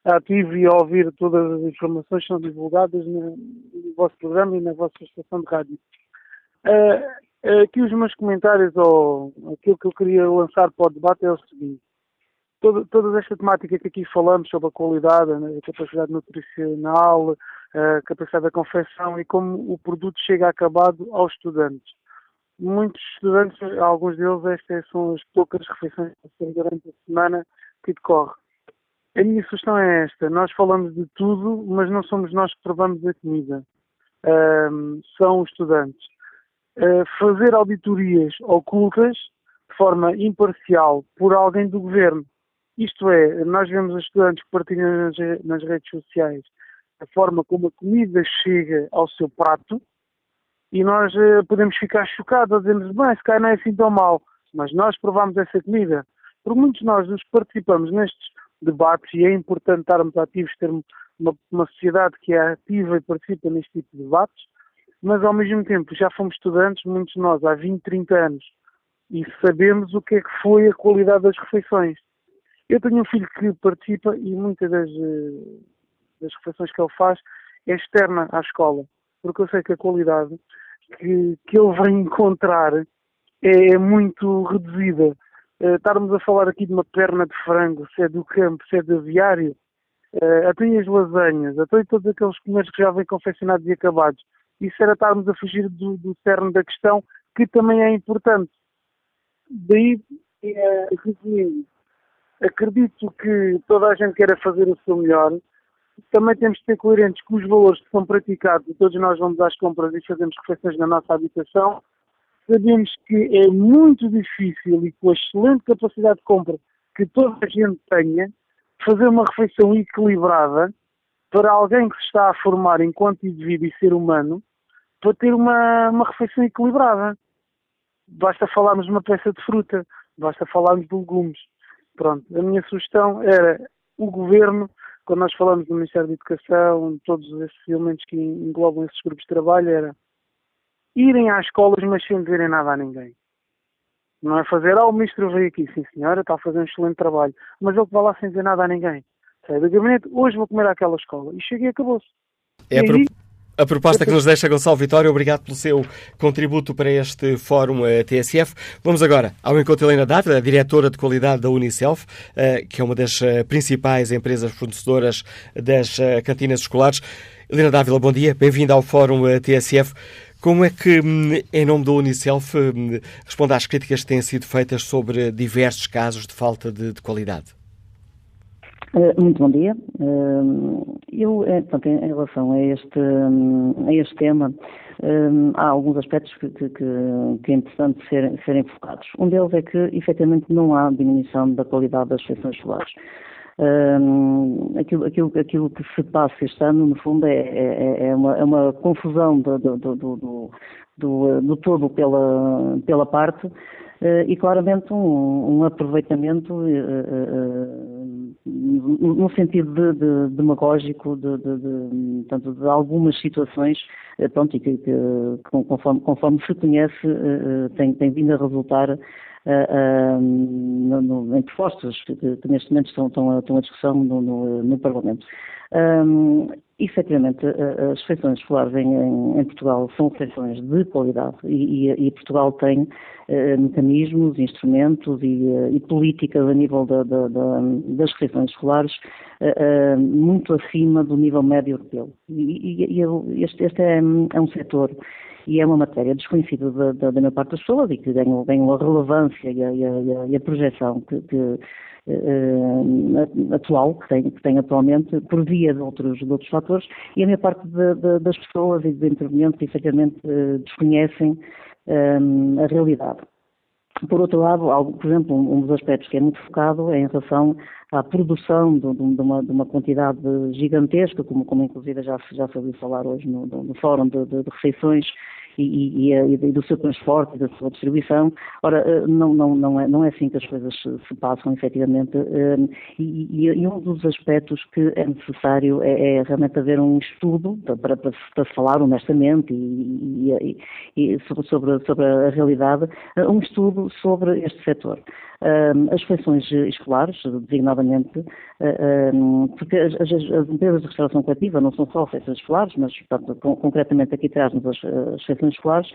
ativo e a ouvir todas as informações que são divulgadas no, no vosso programa e na vossa estação de rádio. Uh, aqui os meus comentários ou aquilo que eu queria lançar para o debate é o seguinte. Toda, toda esta temática que aqui falamos sobre a qualidade, a capacidade nutricional, a capacidade da confecção e como o produto chega acabado aos estudantes. Muitos estudantes, alguns deles, estas são as poucas refeições que têm durante a semana que decorre. A minha sugestão é esta: nós falamos de tudo, mas não somos nós que provamos a comida. Um, são os estudantes. Fazer auditorias ocultas de forma imparcial por alguém do governo Isto é, nós vemos os estudantes que partilham nas, redes sociais a forma como a comida chega ao seu prato e nós uh, podemos ficar chocados, dizemos, bem, se calhar não é assim tão mal, mas nós provamos essa comida. Por muitos de nós nos participamos nestes debates e é importante estarmos ativos, ter uma, uma sociedade que é ativa e participa neste tipo de debates, mas ao mesmo tempo já fomos estudantes, muitos de nós, há 20, 30 anos, e sabemos o que é que foi a qualidade das refeições. Eu tenho um filho que participa e muitas das, eh, das refeições que ele faz é externa à escola, porque eu sei que a qualidade que, que ele vai encontrar é, é muito reduzida. Uh, estarmos a falar aqui de uma perna de frango, se é do campo, se é do aviário, uh, até as lasanhas, até todos aqueles comeres que já vêm confeccionados e acabados. Isso era estarmos a fugir do, do cerne da questão, que também é importante. Daí, é, resumindo, acredito que toda a gente quer fazer o seu melhor, também temos de ser coerentes com os valores que são praticados e todos nós vamos às compras e fazemos refeições na nossa habitação. Sabemos que é muito difícil e com a excelente capacidade de compra que toda a gente tenha, fazer uma refeição equilibrada para alguém que se está a formar enquanto indivíduo e ser humano, para ter uma, uma refeição equilibrada. Basta falarmos de uma peça de fruta, basta falarmos de legumes. Pronto, a minha sugestão era o governo quando nós falamos do Ministério da Educação, todos esses elementos que englobam esses grupos de trabalho, era irem às escolas, mas sem dizerem nada a ninguém. Não é fazer, ah, o ministro veio aqui, sim senhora, está a fazer um excelente trabalho, mas ele vai lá sem dizer nada a ninguém. Sai do gabinete, hoje vou comer àquela escola. E cheguei e acabou-se. É e aí, a proposta que nos deixa Gonçalo Vitória, obrigado pelo seu contributo para este Fórum eh, TSF. Vamos agora ao encontro Helena Dávila, diretora de qualidade da Unicef, eh, que é uma das eh, principais empresas fornecedoras das cantinas escolares. Helena Dávila, bom dia, bem-vinda ao Fórum TSF. Como é que, hum, em nome da Unicef, hum, responde às críticas que têm sido feitas sobre diversos casos de falta de, de qualidade? Muito bom dia. Eu, eh, portanto, em relação a este, a este tema, há alguns aspectos que, que, que é interessante ser, serem focados. Um deles é que, efetivamente, não há diminuição da qualidade das refeições escolares. aquilo, aquilo, aquilo que se passa este ano, no fundo, é, é, é, uma, é uma, confusão do, do, do, do, do todo pela, pela parte e claramente um, um aproveitamento no sentido de, de, demagógico de, de, de, de, algumas situações, eh, pronto, e que, que conforme, conforme, se conhece, eh, eh, tem, tem vindo a resultar uh, no, no, em propostas que, que, neste momento estão, estão, a, estão a discussão no, no, no Parlamento. Um, efetivamente, as refeições escolares em, em, em, Portugal são refeições de qualidade e, e, Portugal tem uh, mecanismos, instrumentos e, e, políticas a nível da, da, da, das refeições escolares muito acima do nível médio europeu. E, este, este é, é um setor e é uma matéria desconhecida da, da, da maior parte das pessoas e que ganham a relevância e a, a, a projeção que uh, atual, que tem, que tem atualmente, por via de outros, de outros fatores, e a maior parte de, de, das pessoas e dos intervenientes, efetivamente, uh, desconhecem um, a realidade. Por outro lado, algo, por exemplo, um, dos aspectos que é muito focado é em relação à produção de, de, uma, de uma, quantidade gigantesca, como, como inclusive já, já se ouviu falar hoje no, no fórum de, de, de refeições e, e, e, do seu transporte da sua distribuição. Ora, eh, não, não, não, é, não é assim que as coisas se passam, efetivamente, eh, e, e um dos aspectos que é necessário é, é realmente haver um estudo para, para, para falar honestamente e, sobre, sobre, sobre a realidade, eh, um estudo sobre este setor as refeições escolares, designadamente, porque as, as, as, empresas de restauração coletiva não são só refeições escolares, mas, portanto, concretamente aqui traz-nos as, as refeições escolares,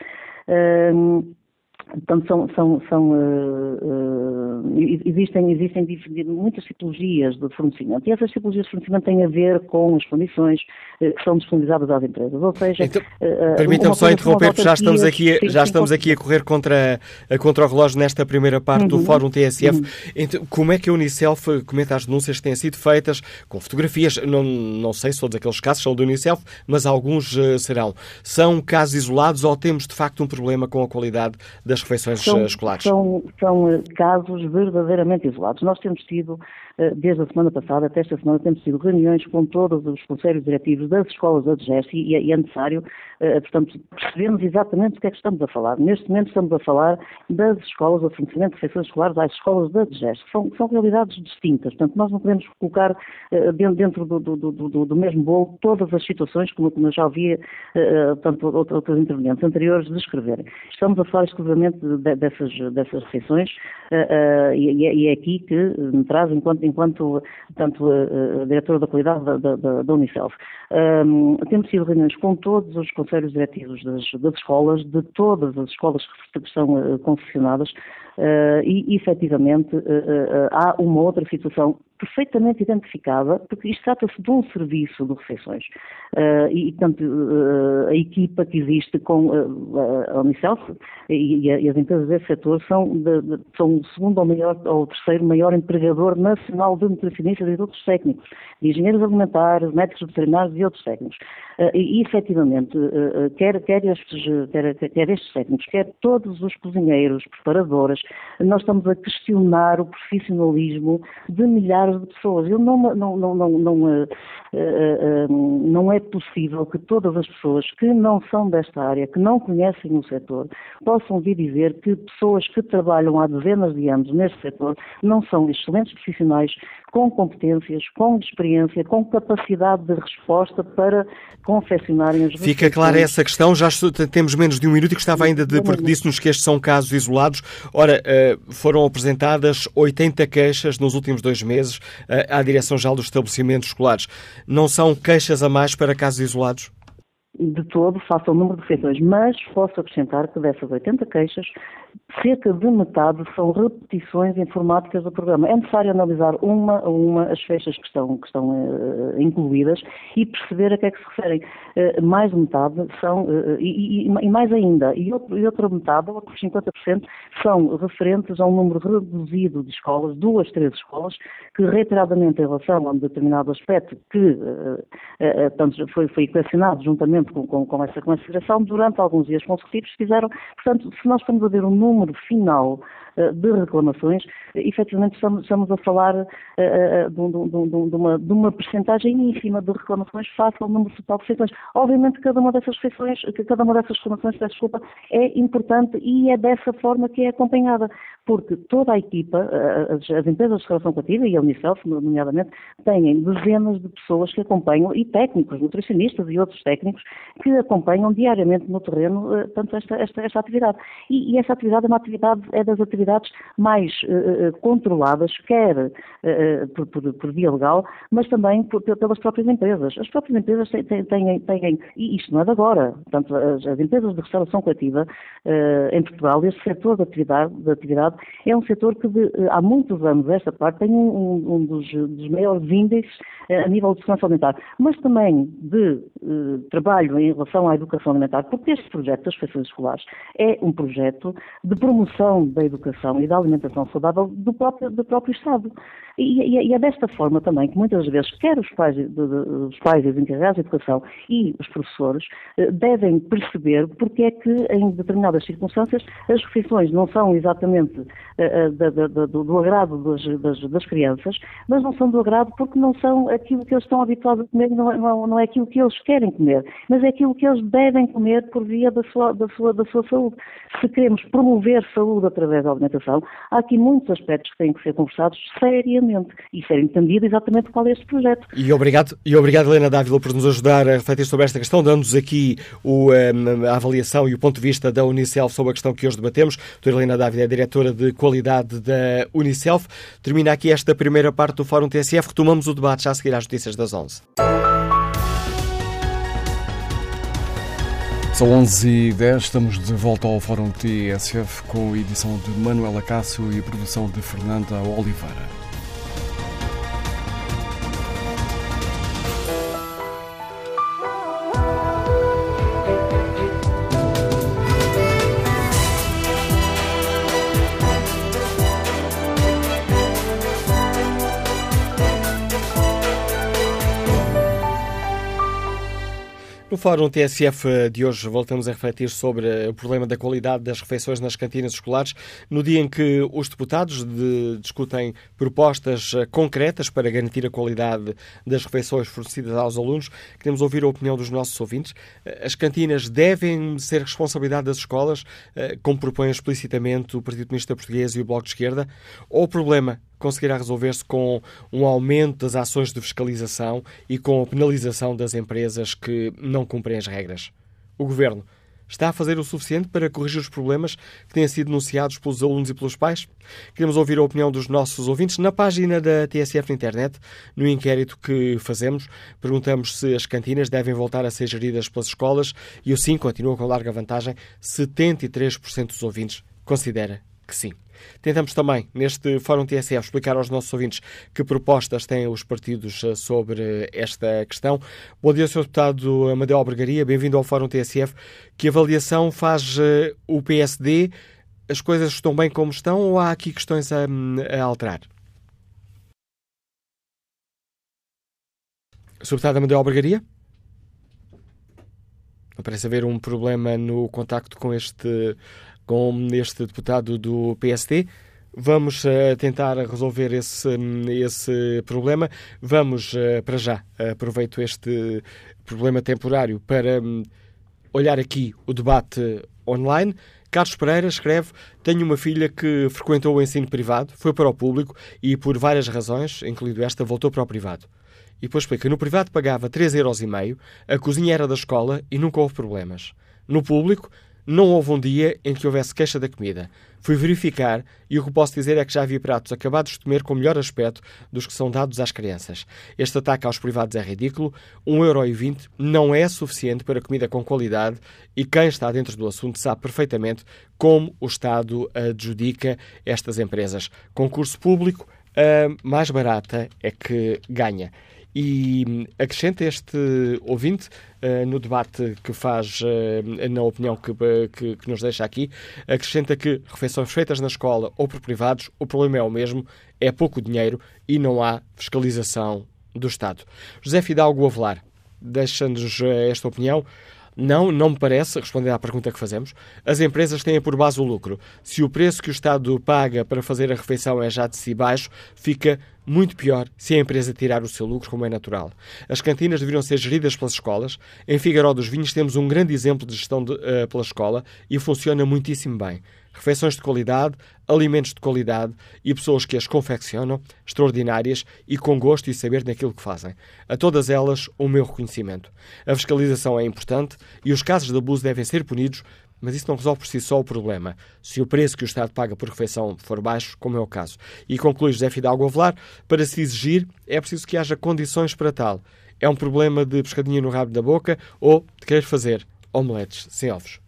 Portanto, são, são, são uh, uh, existem, existem muitas tipologias de fornecimento e essas tipologias de fornecimento têm a ver com as condições uh, que são disponibilizadas às empresas. Ou seja, então, permitam-me só interromper, porque já estamos aqui, a, já estamos aqui a correr contra, contra o relógio nesta primeira parte uhum. do Fórum TSF. Uhum. Então, como é que a Unicef comenta as denúncias que têm sido feitas com fotografias? Não, não sei se todos aqueles casos são do Unicef, mas alguns serão. São casos isolados ou temos de facto um problema com a qualidade das refeições são, escolares? São, são, casos verdadeiramente isolados. Nós temos tido eh, desde a semana passada até esta semana, temos tido reuniões com todos os conselhos diretivos das escolas da DGES e, é, e é necessário, eh, portanto, percebermos exatamente do que é que estamos a falar. Neste momento estamos a falar das escolas, do fornecimento de refeições escolares às escolas da DGES. São, são realidades distintas, portanto, nós não podemos colocar dentro do, do, do, do, mesmo bolo todas as situações, como, como eu já ouvia, portanto, outros intervenientes anteriores descreverem. Estamos a falar exclusivamente de, dessas, dessas refeições uh, e, é aqui que me traz, enquanto, enquanto tanto diretora da qualidade da, da, da Unicef. Temos tido reuniões com todos os conselhos diretivos das, das escolas, de todas as escolas que estão concessionadas, Uh, e, efetivamente, uh, há uma outra situação perfeitamente identificada, porque isto trata-se de um serviço de refeições. e, portanto, a equipa que existe com a Unicef e, e, as empresas desse setor são, de, de, são o segundo ou, maior, ou o terceiro maior empregador nacional de nutricionistas e de outros técnicos, de engenheiros alimentares, médicos veterinários e outros técnicos. e, efetivamente, quer, quer, estes, quer, quer estes técnicos, quer todos os cozinheiros, preparadores, nós estamos a questionar o profissionalismo de milhares de pessoas. Não, não, não, não, não, uh, uh, não é possível que todas as pessoas que não são desta área, que não conhecem o setor, possam vir dizer que pessoas que trabalham há dezenas de anos neste setor não são excelentes profissionais com competências, com experiência, com capacidade de resposta para confeccionarem as Fica clara essa questão, já temos menos de um minuto e gostava ainda de, porque disse-nos que estes são casos isolados. Ora, eh, foram apresentadas 80 queixas nos últimos dois meses eh, à Direção-Geral dos Estabelecimentos Escolares. Não são queixas a mais para casos isolados? de todo face ao número de refeições, mas posso acrescentar que dessas 80 queixas, cerca de metade são repetições informáticas do programa. É necessário analisar uma a uma as fechas que estão, que estão uh, incluídas e perceber a que é que se referem. Uh, mais de metade são, uh, e, e, e, mais ainda, e, outro, e outra metade, outros 50%, são referentes a um número reduzido de escolas, duas, três escolas, que reiteradamente em relação a um determinado aspecto que portanto, foi, foi equacionado juntamente com, com, com, essa, direção, durante alguns dias consecutivos fizeram, portanto, se nós estamos a ver um número final eh, de reclamações, efetivamente estamos, a falar de, uma, de uma percentagem ínfima de reclamações face ao número total de refeições. Obviamente cada uma dessas refeições, cada uma dessas reclamações, peço desculpa, é importante e é dessa forma que é acompanhada, porque toda a equipa, as, as empresas de relação coletiva e a Unicef, nomeadamente, têm dezenas de pessoas que acompanham, e técnicos, nutricionistas e outros técnicos, que acompanham diariamente no terreno, tanto esta, esta, esta atividade. E, e essa atividade é uma atividade, é das atividades atividades mais uh, controladas, quer uh, por, por, por, via legal, mas também por, pelas próprias empresas. As próprias empresas têm, têm, têm, e isto não é de agora, portanto, as, as empresas de restauração coletiva uh, em Portugal, este setor de atividade, de atividade é um setor que de, há muitos anos, esta parte, tem um, um dos, dos, maiores índices a nível de segurança alimentar, mas também de trabalho em relação à educação alimentar, porque este projeto das refeições escolares é um projeto de promoção da educação e da alimentação saudável do próprio, do próprio Estado. E, e, e, é desta forma também que muitas vezes, quer os pais, de, de, os pais e os encarregados de educação e os professores eh, devem perceber porque é que em determinadas circunstâncias as refeições não são exatamente uh, do, do, agrado das, das, das, crianças, mas não são do agrado porque não são aquilo que eles estão habituados a comer, não, é, não, não é aquilo que eles querem comer, mas é aquilo que eles devem comer por via da sua, da sua, da sua saúde. Se queremos promover saúde através da alimentação, há aqui muitos aspectos que têm que ser conversados seriamente e ser entendido exatamente qual é este projeto. E obrigado, e obrigado Helena Dávila, por nos ajudar a refletir sobre esta questão, dando-nos aqui o, um, a avaliação e o ponto de vista da Unicef sobre a questão que hoje debatemos. A doutora Helena Dávila é diretora de qualidade da Unicef. Termina aqui esta primeira parte do Fórum TSF. Retomamos o debate já a seguir às notícias das 11. São 11h10, estamos de volta ao Fórum TSF com a edição de Manuela Cássio e produção de Fernanda Oliveira. No Fórum TSF de hoje voltamos a refletir sobre o problema da qualidade das refeições nas cantinas escolares, no dia em que os deputados de, discutem propostas eh, concretas para garantir a qualidade das refeições fornecidas aos alunos. Queremos ouvir a opinião dos nossos ouvintes. Eh, as cantinas devem ser responsabilidade das escolas, eh, como propõe explicitamente o Partido Comunista Português e o Bloco de Esquerda, ou o problema conseguirá resolver-se com um aumento das ações de fiscalização e com a penalização das empresas que não cumprem as regras. O Governo está a fazer o suficiente para corrigir os problemas que têm sido denunciados pelos alunos e pelos pais? Queremos ouvir a opinião dos nossos ouvintes na página da TSF na internet. No inquérito que fazemos, perguntamos se as cantinas devem voltar a ser geridas pelas escolas e o sim continua com larga vantagem. 73% dos ouvintes considera que sim. Tentamos também, neste Fórum TSF, explicar aos nossos ouvintes que propostas têm os partidos eh, sobre esta questão. Bom dia, Sr. Deputado Amadeu Albergaria, bem-vindo ao Fórum TSF. Que avaliação faz eh, o PSD? As coisas estão bem como estão ou há aqui questões a, a alterar? Sr. Deputado Amadeu Albergaria? Parece haver um problema no contacto com este com este deputado do PSD. Vamos uh, tentar resolver esse, esse problema. Vamos, uh, para já, aproveito este problema temporário para um, olhar aqui o debate online. Carlos Pereira escreve: Tenho uma filha que frequentou o ensino privado, foi para o público e, por várias razões, incluindo esta, voltou para o privado. E depois explica: no privado pagava 3,5€, a cozinha era da escola e nunca houve problemas. No público, não houve um dia em que houvesse queixa da comida. Fui verificar e o que posso dizer é que já havia pratos acabados de comer com melhor aspecto dos que são dados às crianças. Este ataque aos privados é ridículo. 1,20€ não é suficiente para comida com qualidade e quem está dentro do assunto sabe perfeitamente como o Estado adjudica estas empresas. Concurso público, a mais barata é que ganha. E acrescenta este ouvinte, uh, no debate que faz, uh, na opinião que, que, que, nos deixa aqui, acrescenta que refeições feitas na escola ou por privados, o problema é o mesmo, é pouco dinheiro e não há fiscalização do Estado. José Fidalgo Avelar, deixando-nos eh, esta opinião, não, não me parece, respondendo à pergunta que fazemos. As empresas têm por base o lucro. Se o preço que o Estado paga para fazer a refeição é já de si baixo, fica muito pior se a empresa tirar o seu lucro, como é natural. As cantinas deveriam ser geridas pelas escolas. Em Figueiró dos Vinhos temos um grande exemplo de gestão de, uh, pela escola e funciona muitíssimo bem refeições de qualidade, alimentos de qualidade e pessoas que as confeccionam, extraordinárias e com gosto e saber naquilo que fazem. A todas elas, o meu reconhecimento. A fiscalização é importante e os casos de abuso devem ser punidos, mas isso não resolve por si só o problema, se o preço que o Estado paga por refeição for baixo, como é o caso. E conclui José Fidalgo Avelar, para se exigir é preciso que haja condições para tal. É um problema de pescadinha no rabo da boca ou de querer fazer omeletes sem ovos.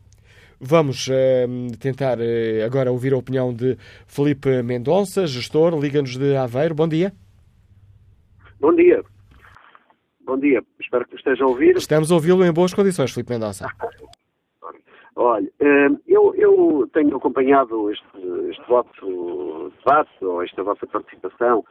Vamos uh, tentar uh, agora ouvir a opinião de Felipe Mendonça, gestor, Liga-nos de Aveiro. Bom dia. Bom dia. Bom dia. Espero que esteja a ouvir. Estamos a ouvi-lo em boas condições, Felipe Mendonça. <laughs> Olha, uh, eu, eu, tenho acompanhado este, este vosso debate, ou esta vossa participação, Ehm,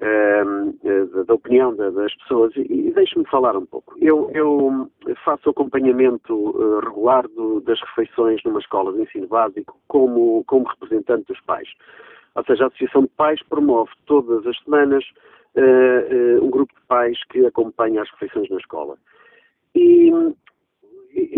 da, da, opinião das pessoas e, deixe-me falar um pouco. Eu, eu faço acompanhamento uh, regular do, das refeições numa escola de ensino básico como, como representante dos pais. Ou seja, a Associação de Pais promove todas as semanas uh, uh, um grupo de pais que acompanha as refeições na escola. E,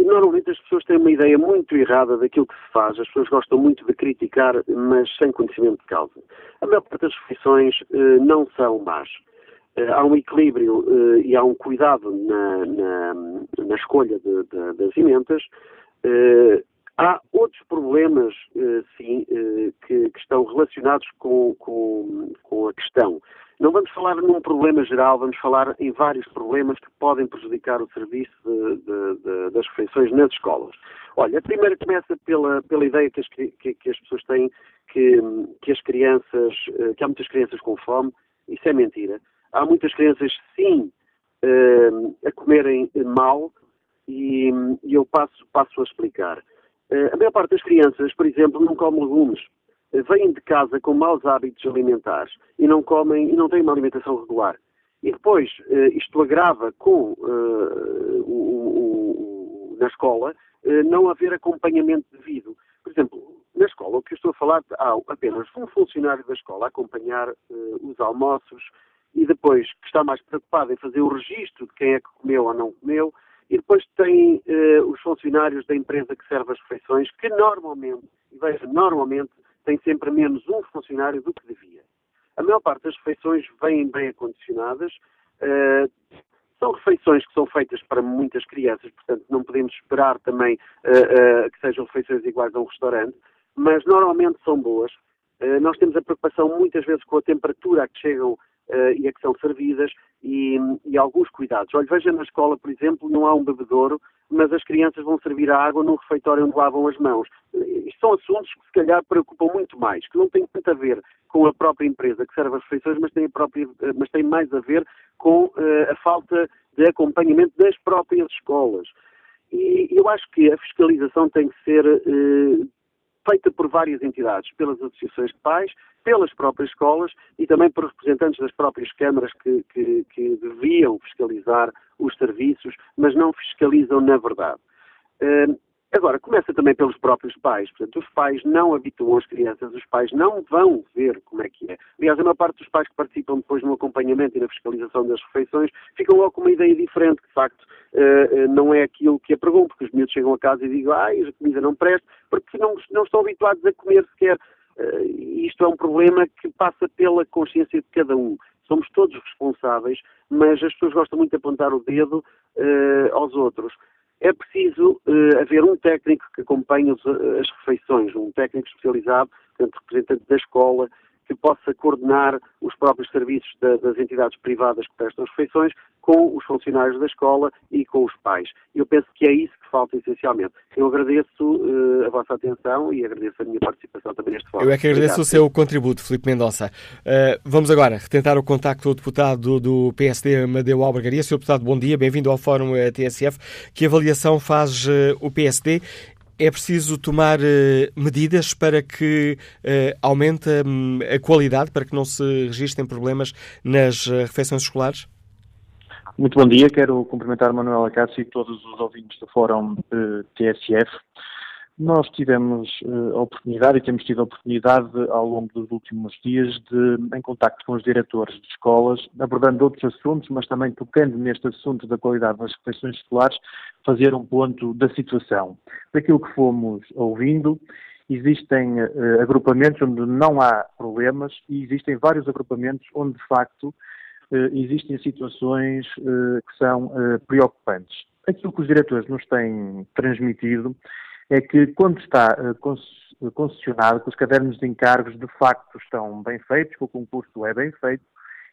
normalmente as pessoas têm uma ideia muito errada daquilo que se faz. As pessoas gostam muito de criticar, mas sem conhecimento de causa. A maior parte das refeições eh, não são más. Eh, há um equilíbrio eh, e há um cuidado na, na, na escolha de, de, das emendas. Eh, há outros problemas, eh, sim, eh, que, que, estão relacionados com, com, com a questão. Não vamos falar num problema geral, vamos falar em vários problemas que podem prejudicar o serviço de, de, de, das refeições nas escolas. Olha, a primeira começa pela, pela ideia que as, que, que as pessoas têm que, que as crianças, eh, que há muitas crianças com fome. Isso é mentira. Há muitas crianças, sim, eh, a comerem mal e, e eu passo, passo a explicar. Eh, a maior parte das crianças, por exemplo, não come legumes vêm de casa com maus hábitos alimentares e não comem e não têm uma alimentação regular. E depois uh, isto agrava com uh, o, na escola, uh, não haver acompanhamento devido. Por exemplo, na escola, o que eu estou a falar, há apenas um funcionário da escola a acompanhar uh, os almoços e depois que está mais preocupado em fazer o registro de quem é que comeu ou não comeu, e depois tem os funcionários da empresa que serve as refeições, que normalmente, e veja, normalmente, tem sempre menos um funcionário do que devia. A maior parte das refeições vêm bem acondicionadas, uh, são refeições que são feitas para muitas crianças, portanto não podemos esperar também uh, que sejam refeições iguais a um restaurante, mas normalmente são boas. nós temos a preocupação muitas vezes com a temperatura a que chegam uh, e a que são servidas e, e, alguns cuidados. Olha, veja na escola, por exemplo, não há um bebedouro, mas as crianças vão servir a água num refeitório onde lavam as mãos. Isto são assuntos que se calhar preocupam muito mais, que não têm tanto a ver com a própria empresa que serve as refeições, mas têm, própria, mas têm mais a ver com uh, a falta de acompanhamento das próprias escolas. E eu acho que a fiscalização tem que ser uh, feita por várias entidades, pelas associações de pais, pelas próprias escolas e também por representantes das próprias câmaras que, que, que deviam fiscalizar os serviços, mas não fiscalizam na verdade. Uh, Agora, começa também pelos próprios pais. Portanto, os pais não habituam as crianças, os pais não vão ver como é que é. Aliás, a maior parte dos pais que participam depois no acompanhamento e na fiscalização das refeições ficam logo com uma ideia diferente, que de facto uh, não é aquilo que apregam, porque os miúdos chegam a casa e digam, ah, a comida não presta, porque não, não estão habituados a comer sequer. Uh, isto é um problema que passa pela consciência de cada um. Somos todos responsáveis, mas as pessoas gostam muito de apontar o dedo uh, aos outros é preciso uh, haver um técnico que acompanhe os, as refeições, um técnico especializado, portanto, representante da escola, que possa coordenar os próprios serviços da, das entidades privadas que prestam as refeições com os funcionários da escola e com os pais. Eu penso que é isso que falta essencialmente. Eu agradeço uh, a vossa atenção e agradeço a minha participação também neste fórum. Eu é que agradeço Obrigado. o seu contributo, Filipe Mendonça. Uh, vamos agora retentar o contacto do deputado do PSD, Amadeu Albergaria. Sr. Deputado, bom dia, bem-vindo ao Fórum eh, TSF. Que avaliação faz uh, o PSD é preciso tomar uh, medidas para que uh, aumente um, a qualidade, para que não se registrem problemas nas uh, refeições escolares? Muito bom dia, quero cumprimentar Manuela Cássio e todos os ouvintes do Fórum TSF. Nós tivemos a oportunidade e temos tido a oportunidade ao longo dos últimos dias de, em contacto com os diretores de escolas, abordando outros assuntos, mas também tocando neste assunto da qualidade das refeições escolares, fazer um ponto da situação. Daquilo que fomos ouvindo, existem uh, agrupamentos onde não há problemas e existem vários agrupamentos onde, de facto, uh, existem situações uh, que são preocupantes. Aquilo que os diretores nos têm transmitido é que, quando está concessionado, que os cadernos de encargos de facto estão bem feitos, que o concurso é bem feito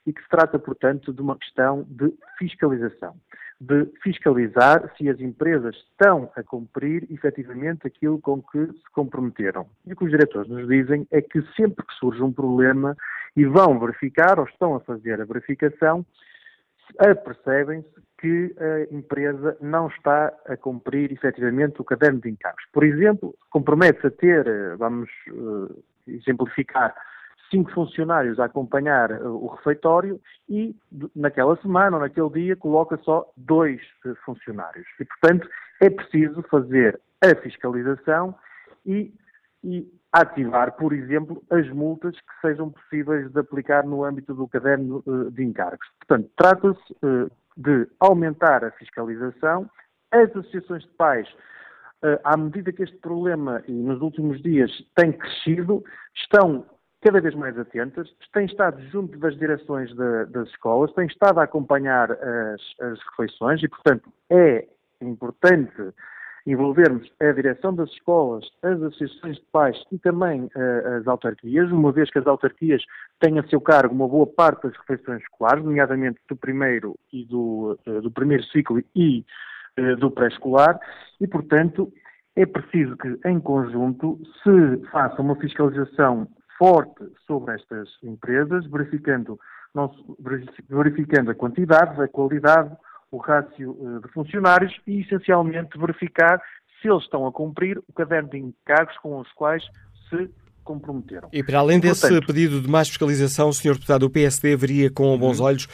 e que se trata, portanto, de uma questão de fiscalização de fiscalizar se as empresas estão a cumprir efetivamente aquilo com que se comprometeram. E o que os diretores nos dizem é que sempre que surge um problema e vão verificar ou estão a fazer a verificação, apercebem-se que a empresa não está a cumprir efetivamente o caderno de encargos. Por exemplo, compromete-se a ter, eh, vamos uh, exemplificar, cinco funcionários a acompanhar uh, o refeitório e naquela semana ou naquele dia coloca só dois funcionários. E, portanto, é preciso fazer a fiscalização e, e ativar, por exemplo, as multas que sejam possíveis de aplicar no âmbito do caderno uh, de encargos. Portanto, trata-se de aumentar a fiscalização. As associações de pais à medida que este problema, e nos últimos dias, tem crescido, estão cada vez mais atentas, têm estado junto das direções de, das escolas, têm estado a acompanhar as, as refeições e, portanto, é importante envolvermos a direção das escolas, as associações de pais e também uh, as autarquias, uma vez que as autarquias têm a seu cargo uma boa parte das refeições escolares, nomeadamente do primeiro e do, uh, do primeiro ciclo e uh, do pré-escolar, e portanto é preciso que em conjunto se faça uma fiscalização forte sobre estas empresas, verificando, não, verificando a quantidade, a qualidade, o rácio eh, de funcionários e, essencialmente, verificar se eles estão a cumprir o caderno de encargos com os quais se comprometeram. E para além desse Portanto, pedido de mais fiscalização, o Sr. Deputado, o PSD veria com bons uhum. olhos,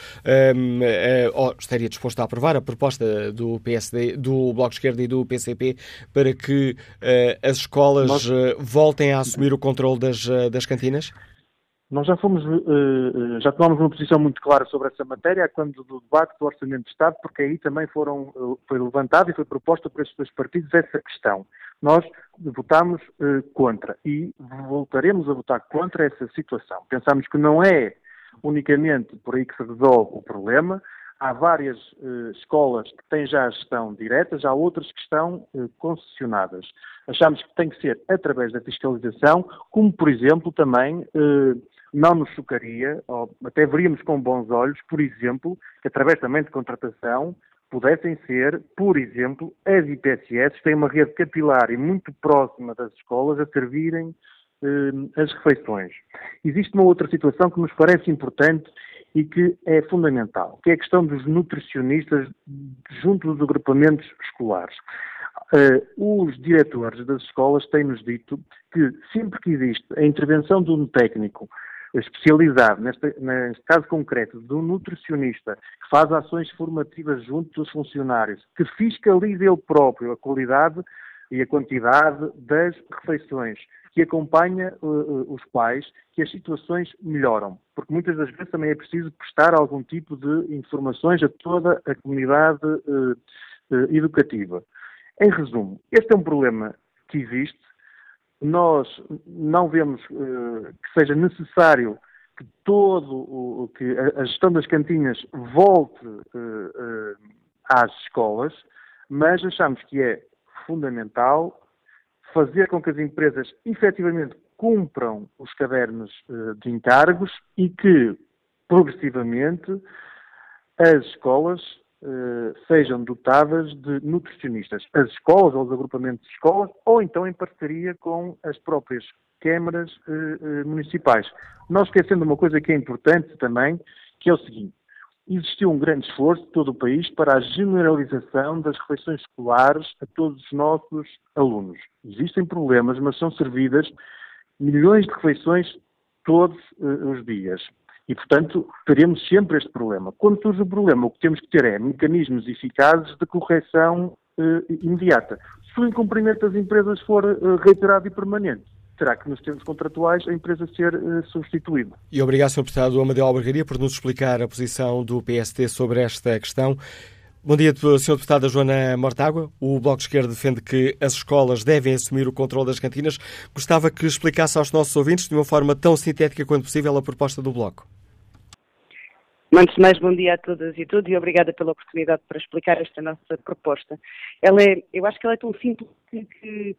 um, uh, eh, ou estaria disposto a aprovar a proposta do PSD, do Bloco de Esquerda e do PCP para que uh, as escolas Nós... voltem a assumir o controle das, das cantinas? Nós já fomos, uh, já tomamos uma posição muito clara sobre essa matéria quando do debate do Orçamento de Estado, porque aí também foram, uh, foi levantado e foi proposta por estes dois partidos essa questão. Nós votámos contra e voltaremos a votar contra essa situação. Pensamos que não é unicamente por aí que se resolve o problema. Há várias escolas que têm já a gestão direta, já há outras que estão concessionadas. Achamos que tem que ser através da fiscalização, como por exemplo também não nos chocaria, ou até veríamos com bons olhos, por exemplo, que através também de contratação pudessem ser, por exemplo, as IPSS, que têm uma rede capilar e muito próxima das escolas, a servirem eh, as refeições. Existe uma outra situação que nos parece importante e que é fundamental, que é a questão dos nutricionistas junto dos agrupamentos escolares. Uh, os diretores das escolas têm-nos dito que sempre que existe a intervenção de um técnico especializado, neste, neste caso concreto, do nutricionista, que faz ações formativas junto dos funcionários, que fiscaliza ele próprio a qualidade e a quantidade das refeições, que acompanha uh, os pais, que as situações melhoram. Porque muitas das vezes também é preciso prestar algum tipo de informações a toda a comunidade uh, uh, educativa. Em resumo, este é um problema que existe, nós não vemos uh, que seja necessário que todo o que a, gestão das cantinas volte uh, uh, às escolas, mas achamos que é fundamental fazer com que as empresas efetivamente cumpram os cadernos de encargos e que progressivamente as escolas sejam dotadas de nutricionistas, as escolas ou os agrupamentos de escolas, ou então em parceria com as próprias câmaras uh, municipais. Nós esquecendo uma coisa que é importante também, que é o seguinte, existiu um grande esforço de todo o país para a generalização das refeições escolares a todos os nossos alunos. Existem problemas, mas são servidas milhões de refeições todos os dias. E, portanto, teremos sempre este problema. Quando surge o problema, o que temos que ter é mecanismos eficazes de correção eh, imediata. Se o incumprimento das empresas for eh, reiterado e permanente, terá que, nos termos contratuais, a empresa ser eh, substituída. E obrigado, Sr. Deputado Amadeu Albergaria, por nos explicar a posição do PST sobre esta questão. Bom dia, Sr. Deputada Joana Mortágua. O Bloco de Esquerda defende que as escolas devem assumir o controle das cantinas. Gostava que explicasse aos nossos ouvintes, de uma forma tão sintética quanto possível, a proposta do Bloco. Antes de mais, bom dia a todas e todos e obrigada pela oportunidade para explicar esta nossa proposta. Ela é, eu acho que ela é tão simples que, que,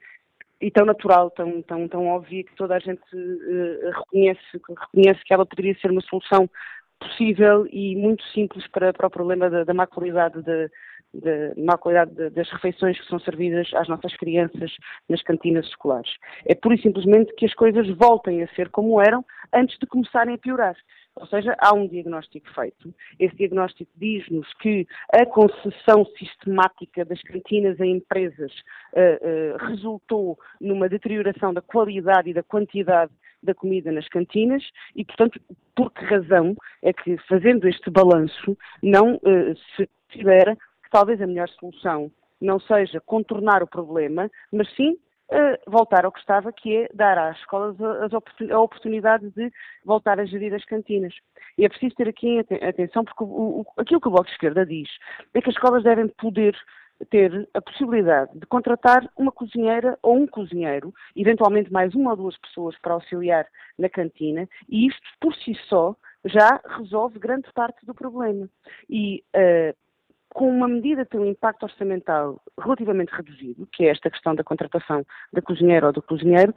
e tão natural, tão, tão, tão óbvia que toda a gente uh, reconhece, reconhece que ela poderia ser uma solução possível e muito simples para, para o problema da, da má qualidade de, de má qualidade de, das refeições que são servidas às nossas crianças nas cantinas escolares. É pura e simplesmente que as coisas voltem a ser como eram antes de começarem a piorar. Ou seja, há um diagnóstico feito. Esse diagnóstico diz-nos que a concessão sistemática das cantinas a empresas uh, uh, resultou numa deterioração da qualidade e da quantidade da comida nas cantinas e, portanto, por que razão é que, fazendo este balanço, não uh, se considera que talvez a melhor solução não seja contornar o problema, mas sim uh, voltar ao que estava, que é dar às escolas a, oportunidade de voltar a gerir as cantinas. E é preciso ter aqui atenção, porque o, o, aquilo que o Bloco de Esquerda diz é que as escolas devem poder ter a possibilidade de contratar uma cozinheira ou um cozinheiro, eventualmente mais uma ou duas pessoas para auxiliar na cantina, e isto por si só já resolve grande parte do problema. E uh, com uma medida tem um impacto orçamental relativamente reduzido, que é esta questão da contratação da cozinheira ou do cozinheiro,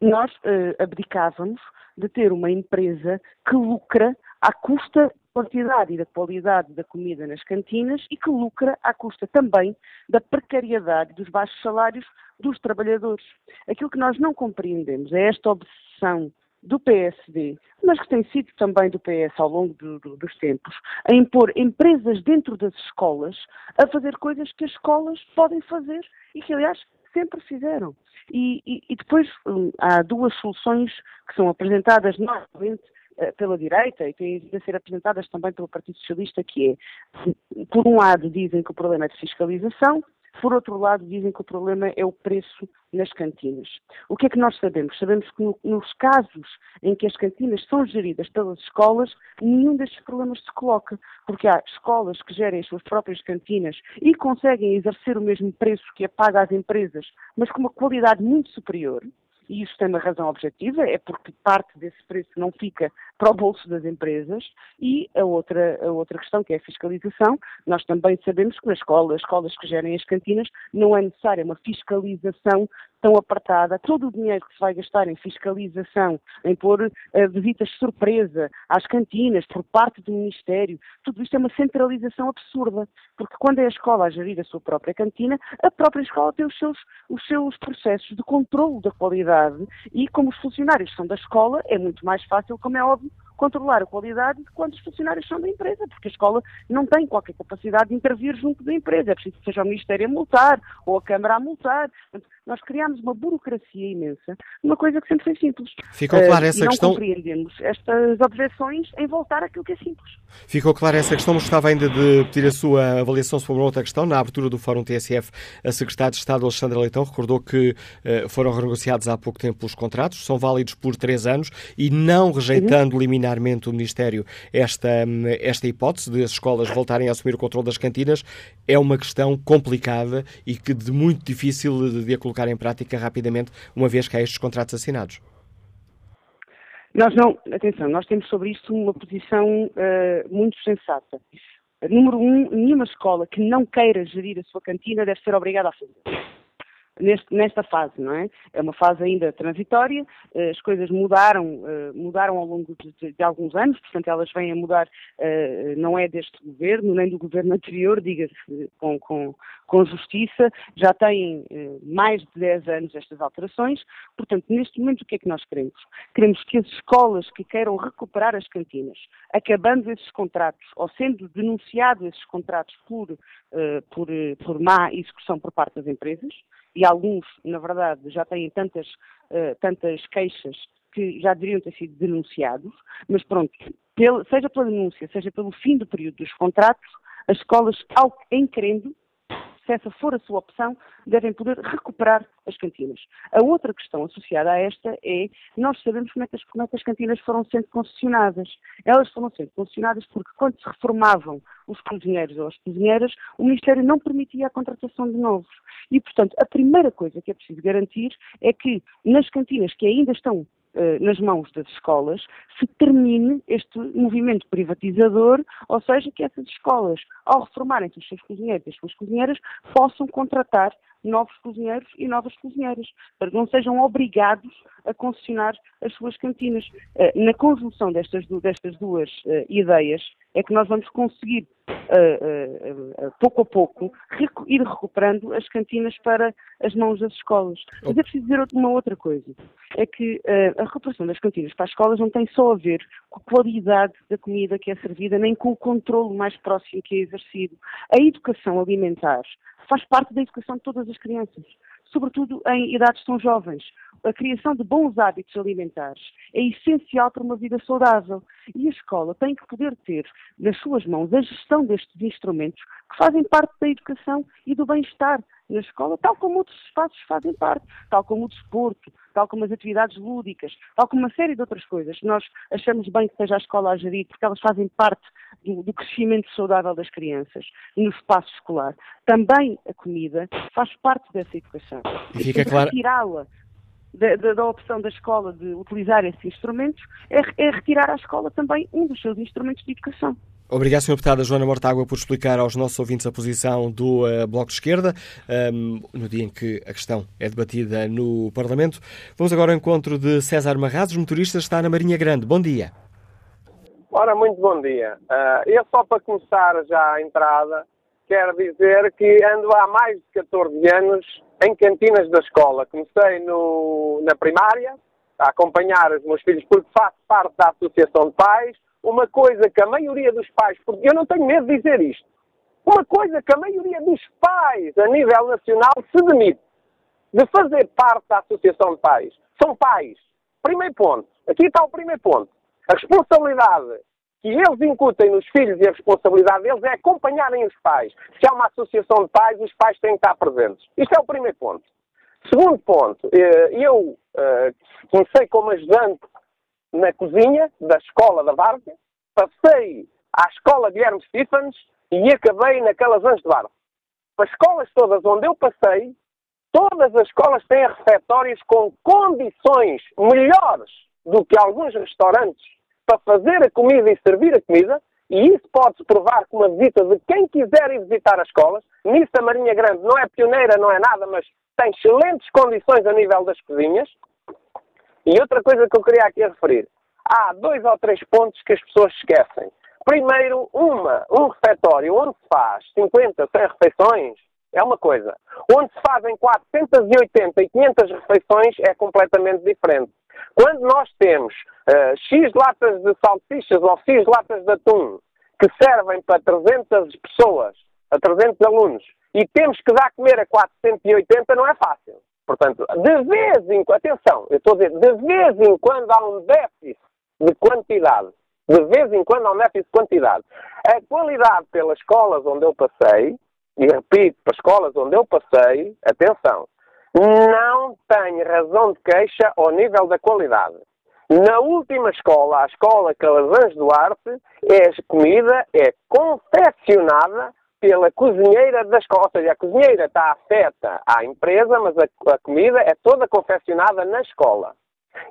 nós uh, abdicávamos de ter uma empresa que lucra à custa quantidade e da qualidade da comida nas cantinas e que lucra à custa também da precariedade dos baixos salários dos trabalhadores. Aquilo que nós não compreendemos é esta obsessão do PSD, mas que tem sido também do PS ao longo do, do, dos tempos, a impor empresas dentro das escolas a fazer coisas que as escolas podem fazer e que, aliás, sempre fizeram. E, e, e depois hum, há duas soluções que são apresentadas novamente pela direita e têm vindo a ser apresentadas também pelo Partido Socialista, que é, por um lado, dizem que o problema é de fiscalização, por outro lado, dizem que o problema é o preço nas cantinas. O que é que nós sabemos? Sabemos que no, nos casos em que as cantinas são geridas pelas escolas, nenhum destes problemas se coloca, porque há escolas que gerem as suas próprias cantinas e conseguem exercer o mesmo preço que é pago às empresas, mas com uma qualidade muito superior, e isso tem uma razão objetiva, é porque parte desse preço não fica para o bolso das empresas, e a outra, a outra questão, que é a fiscalização, nós também sabemos que nas escolas, escolas que gerem as cantinas, não é necessária uma fiscalização tão apertada. Todo o dinheiro que se vai gastar em fiscalização, em pôr uh, visitas surpresa às cantinas por parte do Ministério, tudo isto é uma centralização absurda, porque quando é a escola a gerir a sua própria cantina, a própria escola tem os seus, os seus processos de controle da qualidade e como os funcionários são da escola, é muito mais fácil, como é óbvio, controlar a qualidade de quantos funcionários são da empresa, porque a escola não tem qualquer capacidade de intervir junto da empresa. É preciso que seja o Ministério a multar ou a Câmara a multar. Nós criámos uma burocracia imensa, uma coisa que sempre foi simples. Ficou clara essa uh, não questão. Não compreendemos estas objeções em voltar àquilo que é simples. Ficou clara essa questão, mas gostava ainda de pedir a sua avaliação sobre uma outra questão. Na abertura do Fórum TSF, a Secretária de Estado, Alexandra Leitão, recordou que uh, foram renegociados há pouco tempo os contratos, são válidos por três anos e não rejeitando uhum. liminarmente o Ministério esta, esta hipótese de as escolas voltarem a assumir o controle das cantinas, é uma questão complicada e que de muito difícil de, de a colocar em prática rapidamente, uma vez que há estes contratos assinados. Nós não, atenção, nós temos sobre isto uma posição uh, muito sensata. Número um, nenhuma escola que não queira gerir a sua cantina deve ser obrigada a fazer neste, nesta fase, não é? É uma fase ainda transitória, eh, as coisas mudaram, eh, mudaram ao longo de, de alguns anos, portanto elas vêm a mudar, eh, não é deste governo, nem do governo anterior, diga-se com, com, com justiça, já têm mais de 10 anos estas alterações, portanto neste momento o que é que nós queremos? Queremos que as escolas que queiram recuperar as cantinas, acabando esses contratos, ou sendo denunciados esses contratos por, por, por má execução por parte das empresas, e alguns, na verdade, já têm tantas, uh, tantas queixas que já deveriam ter sido denunciados, mas pronto, seja pela denúncia, seja pelo fim do período dos contratos, as escolas, ao, em querendo, se essa for a sua opção, devem poder recuperar as cantinas. A outra questão associada a esta é, nós sabemos como é que as, como é que as cantinas foram sendo concessionadas. Elas foram sendo concessionadas porque quando se reformavam os cozinheiros ou as cozinheiras, o Ministério não permitia a contratação de novos. E, portanto, a primeira coisa que é preciso garantir é que nas cantinas que ainda estão nas mãos das escolas, se termine este movimento privatizador, ou seja, que essas escolas, ao reformarem os seus cozinheiros e as suas cozinheiras, possam contratar novos cozinheiros e novas cozinheiras, para que não sejam obrigados a concessionar as suas cantinas. Eh, na conjunção destas, destas duas eh, ideias é que nós vamos conseguir, pouco a pouco, ir recuperando as cantinas para as mãos das escolas. Mas é preciso dizer uma outra coisa, é que a recuperação das cantinas para as escolas não tem só a ver com a qualidade da comida que é servida, nem com o controle mais próximo que é exercido. A educação alimentar faz parte da educação de todas as crianças, sobretudo em idades tão jovens. A criação de bons hábitos alimentares é essencial para uma vida saudável e a escola tem que poder ter nas suas mãos a gestão destes instrumentos que fazem parte da educação e do bem-estar na escola, tal como outros espaços fazem parte, tal como o desporto, tal como as atividades lúdicas, tal como uma série de outras coisas. Nós achamos bem que seja a escola a gerir, porque elas fazem parte do, do crescimento saudável das crianças no espaço escolar. Também a comida faz parte dessa educação. E fica claro. Retirá-la da, da, da, opção da escola de utilizar esses instrumentos é, é retirar à escola também um dos seus instrumentos de educação. Obrigado, Sr. Deputada Joana Mortágua, por explicar aos nossos ouvintes a posição do uh, Bloco de Esquerda, um, ehm, no dia em que a questão é debatida no Parlamento. Vamos agora ao encontro de César Marrazes, motorista, está na Marinha Grande. Bom dia. Ora, muito bom dia. Uh, eu só para começar já a entrada, quero dizer que ando há mais de 14 anos em cantinas da escola. Comecei no, na primária, a acompanhar os meus filhos, porque faço parte da Associação de Pais, uma coisa que a maioria dos pais, porque eu não tenho medo de dizer isto, uma coisa que a maioria dos pais a nível nacional se demite. de fazer parte da associação de pais. São pais. Primeiro ponto. Aqui está o primeiro ponto. A responsabilidade que eles incutem nos filhos e a responsabilidade deles é acompanharem os pais. Se há uma associação de pais, os pais têm que estar presentes. Isto é o primeiro ponto. Segundo ponto, eh, eu eh, comecei como ajudante na cozinha da escola da Várzea, passei à escola Guilherme Stephens e acabei naquelas Anjos de Várzea. As escolas todas onde eu passei, todas as escolas têm refeitórios com condições melhores do que alguns restaurantes para fazer a comida e servir a comida, e isso pode-se provar com uma visita de quem quiser ir visitar as escolas. Nisso a Marinha Grande não é pioneira, não é nada, mas tem excelentes condições a nível das cozinhas. E outra coisa que eu queria aqui referir. Há dois ou três pontos que as pessoas esquecem. Primeiro, uma, um refeitório onde se faz 50, 100 refeições é uma coisa. Onde se fazem 480 e 500 refeições é completamente diferente. Quando nós temos uh, X latas de salsichas ou X latas de atum que servem para 300 pessoas, a 300 alunos, e temos que dar a comer a 480, não é fácil. Portanto, de vez em quando, atenção, eu estou a dizer, de vez em quando há um déficit de quantidade. De vez em quando há um déficit de quantidade. A qualidade pelas escolas onde eu passei, e repito, para escolas onde eu passei, atenção, não tem razão de queixa ao nível da qualidade. Na última escola, a escola Calazans Duarte, é, a comida é confeccionada pela cozinheira da escola. Ou seja, a cozinheira está afeta à empresa, mas a, a comida é toda confeccionada na escola.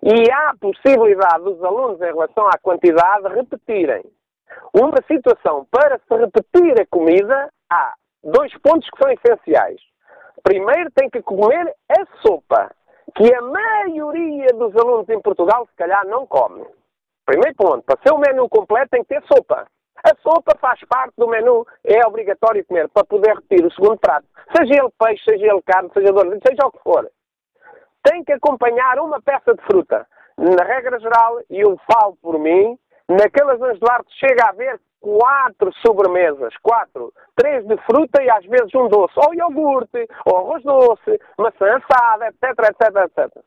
E há possibilidade dos alunos, em relação à quantidade, repetirem. Uma situação para se repetir a comida, há dois pontos que são essenciais. Primeiro, tem que comer a sopa, que a maioria dos alunos em Portugal, se calhar, não come. Primeiro ponto, para ser o menu completo, tem que ter sopa. A sopa faz parte do menu, é obrigatório comer para poder repetir o segundo prato. Seja ele peixe, seja ele carne, seja doce, seja o que for. Tem que acompanhar uma peça de fruta. Na regra geral, e eu falo por mim, naquelas Anjos Duarte chega a haver quatro sobremesas, quatro, três de fruta e às vezes um doce, ou iogurte, ou arroz doce, maçã assada, etc, etc, etc.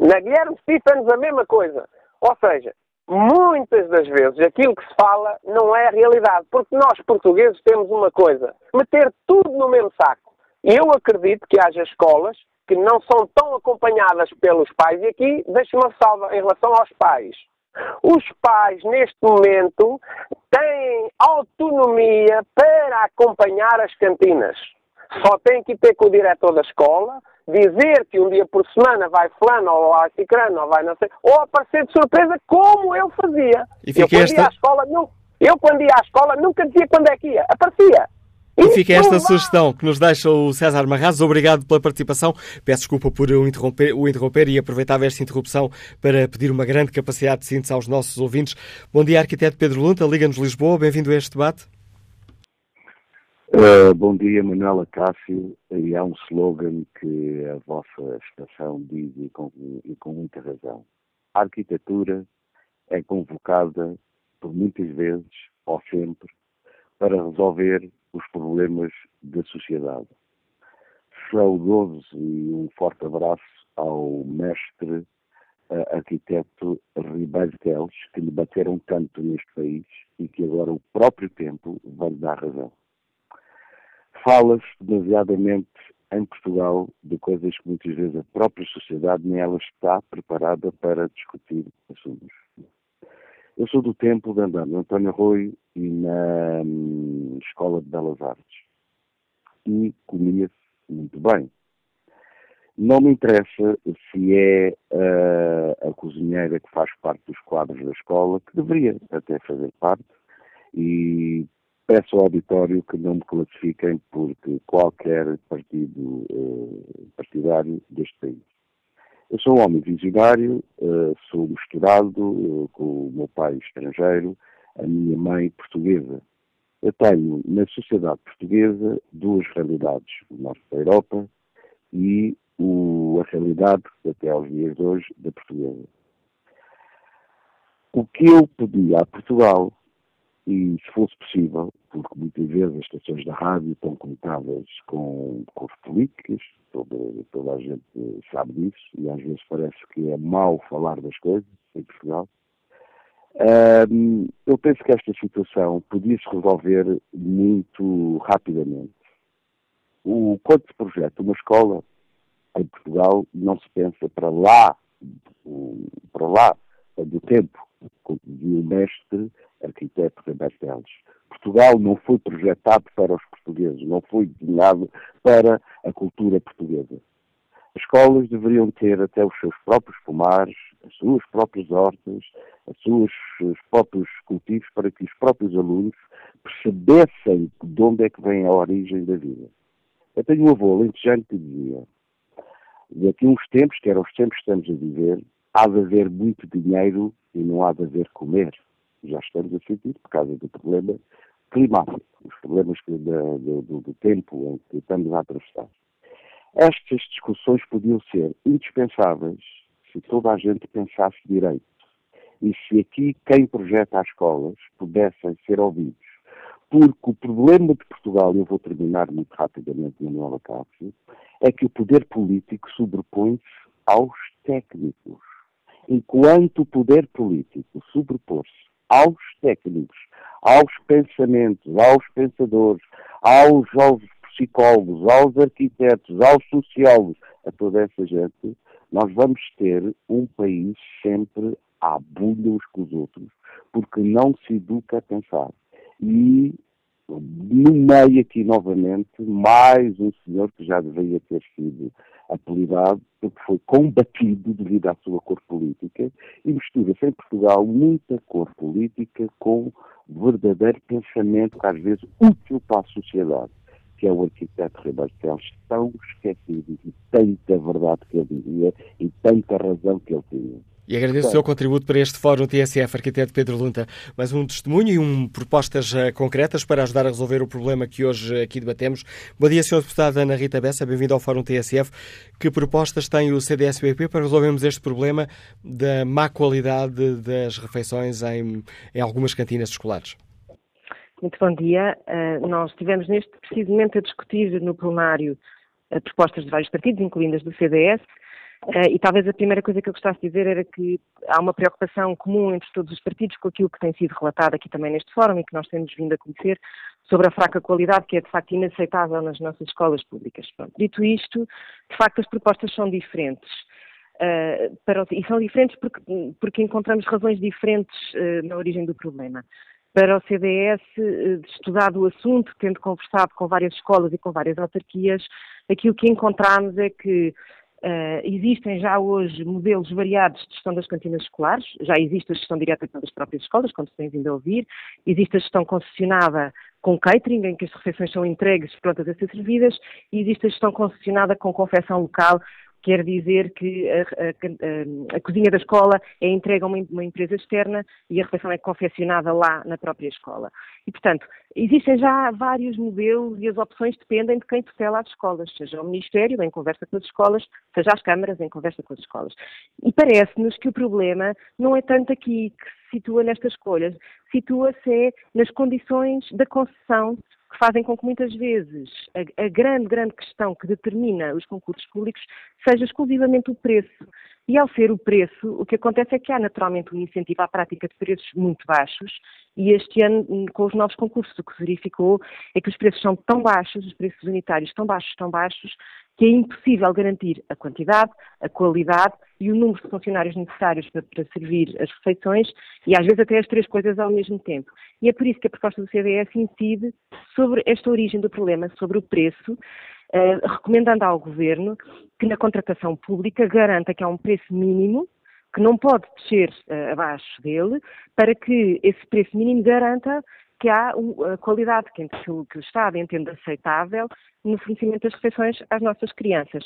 Na Guilherme Stephens a mesma coisa. Ou seja, muitas das vezes aquilo que se fala não é a realidade, porque nós portugueses temos uma coisa, meter tudo no mesmo saco. E eu acredito que haja escolas que não são tão acompanhadas pelos pais, e aqui deixo uma salva em relação aos pais. Os pais, neste momento, têm autonomia para acompanhar as cantinas. Só têm que ter com o diretor da escola, dizer que um dia por semana vai fulano ou vai cicrano ou vai não sei, ou aparecer de surpresa como eu fazia. E eu, quando esta... ia à escola, não, eu quando ia à escola nunca dizia quando é que ia, aparecia. E fica esta sugestão que nos deixa o César Marrazes. Obrigado pela participação. Peço desculpa por o interromper, o interromper e aproveitava esta interrupção para pedir uma grande capacidade de síntese aos nossos ouvintes. Bom dia, arquiteto Pedro Lunta, Liga-nos Lisboa. Bem-vindo a este debate. Uh, bom dia, Manuela Cássio. E há um slogan que a vossa estação diz e com, e com muita razão. A arquitetura é convocada por muitas vezes, ou sempre, para resolver os problemas da sociedade. Saudoso e um forte abraço ao mestre arquiteto Ribeiro Teles, que lhe bateram tanto neste país e que agora o próprio tempo vai lhe dar razão. Fala-se demasiadamente em Portugal de coisas que muitas vezes a própria sociedade nem ela está preparada para discutir assuntos. Eu sou do tempo de andar no António Rui e na hum, Escola de Belas Artes. E comia-se muito bem. Não me interessa se é uh, a cozinheira que faz parte dos quadros da escola, que deveria até fazer parte, e peço ao auditório que não me classifiquem porque qualquer partido uh, partidário deste país. Eu sou um homem visionário, uh, sou misturado uh, com o meu pai estrangeiro, a minha mãe portuguesa. Eu tenho na sociedade portuguesa duas realidades, o norte da Europa e o, a realidade, até aos dias de hoje, da portuguesa. O que eu pedi a Portugal e, se fosse possível, porque muitas vezes as estações da rádio estão conectadas com cores políticas, toda, toda a gente sabe disso, e às vezes parece que é mau falar das coisas em Portugal. Um, eu penso que esta situação podia-se resolver muito rapidamente. O, quando se projeta uma escola em Portugal, não se pensa para lá, para lá do tempo, como dizia o mestre arquiteto Roberto Teles. Portugal não foi projetado para os portugueses, não foi desenhado para a cultura portuguesa. As escolas deveriam ter até os seus próprios pomares, as suas próprias hortas, os seus os próprios cultivos, para que os próprios alunos percebessem de onde é que vem a origem da vida. Eu tenho um avô alentejano que dizia, daqui a uns tempos, que eram os tempos que estamos a viver, há de haver muito dinheiro e não há de haver comer. Já estamos a sentir por causa do problema climático, os problemas do, do, do tempo em que estamos a atravessar. Estas discussões podiam ser indispensáveis se toda a gente pensasse direito e se aqui quem projeta as escolas pudessem ser ouvidos. Porque o problema de Portugal, eu vou terminar muito rapidamente, Manuela Cássio, é que o poder político sobrepõe-se aos técnicos. Enquanto o poder político sobrepor-se aos técnicos, aos pensamentos, aos pensadores, aos, aos psicólogos, aos arquitetos, aos sociólogos, a toda essa gente, nós vamos ter um país sempre à bulha uns com os outros, porque não se educa a pensar. E no meio aqui novamente, mais um senhor que já deveria ter sido apelidado, porque foi combatido devido à sua cor política, e mistura-se em Portugal muita cor política com verdadeiro pensamento, às vezes útil para a sociedade que é o arquiteto Ribeiro Teles, tão esquecido e tanta verdade que ele dizia e tanta razão que ele tinha. E agradeço o seu contributo para este Fórum TSF, arquiteto Pedro Lunta. Mais um testemunho e um, propostas uh, concretas para ajudar a resolver o problema que hoje aqui debatemos. Bom dia, Sr. Deputado Ana Rita Bessa, bem-vindo ao Fórum TSF. Que propostas tem o CDSBP para resolvermos este problema da má qualidade das refeições em, em algumas cantinas escolares? Muito bom dia. Uh, nós estivemos neste precisamente a discutir no plenário uh, propostas de vários partidos, incluindo as do CDS, eh, e talvez a primeira coisa que eu gostasse de dizer era que há uma preocupação comum entre todos os partidos com aquilo que tem sido relatado aqui também neste fórum e que nós temos vindo a conhecer sobre a fraca qualidade que é de facto inaceitável nas nossas escolas públicas. Pronto. Dito isto, de facto as propostas são diferentes. Uh, para, e são diferentes porque, porque encontramos razões diferentes uh, na origem do problema para o CDS, eh, estudado o assunto, tendo conversado com várias escolas e com várias autarquias, aquilo que encontramos é que uh, existem já hoje modelos variados de gestão das cantinas escolares, já existe a gestão direta pelas próprias escolas, como se tem vindo a ouvir, existe a gestão concessionada com catering, em que as refeições são entregues prontas a ser servidas, e existe a gestão concessionada com confecção local, quer dizer que a, a, a, cozinha da escola é entregue a uma, uma, empresa externa e a refeição é confeccionada lá na própria escola. E, portanto, existem já vários modelos e as opções dependem de quem tutela as escolas, seja o Ministério em conversa com as escolas, seja as câmaras em conversa com as escolas. E parece-nos que o problema não é tanto aqui que se situa nestas escolhas, situa-se nas condições da concessão que fazem com que muitas vezes a, a, grande, grande questão que determina os concursos públicos seja exclusivamente o preço. E ao ser o preço, o que acontece é que há naturalmente um incentivo à prática de preços muito baixos e este ano, com os novos concursos, o que se verificou é que os preços são tão baixos, os preços unitários tão baixos, tão baixos, que é impossível garantir a quantidade, a qualidade e o número de funcionários necessários para, para, servir as refeições e às vezes até as três coisas ao mesmo tempo. E é por isso que a proposta do CDS incide sobre esta origem do problema, sobre o preço, uh, recomendando ao Governo que na contratação pública garanta que há um preço mínimo que não pode descer uh, abaixo dele, para que esse preço mínimo garanta que há a qualidade que, que o Estado entende aceitável no fornecimento das refeições às nossas crianças.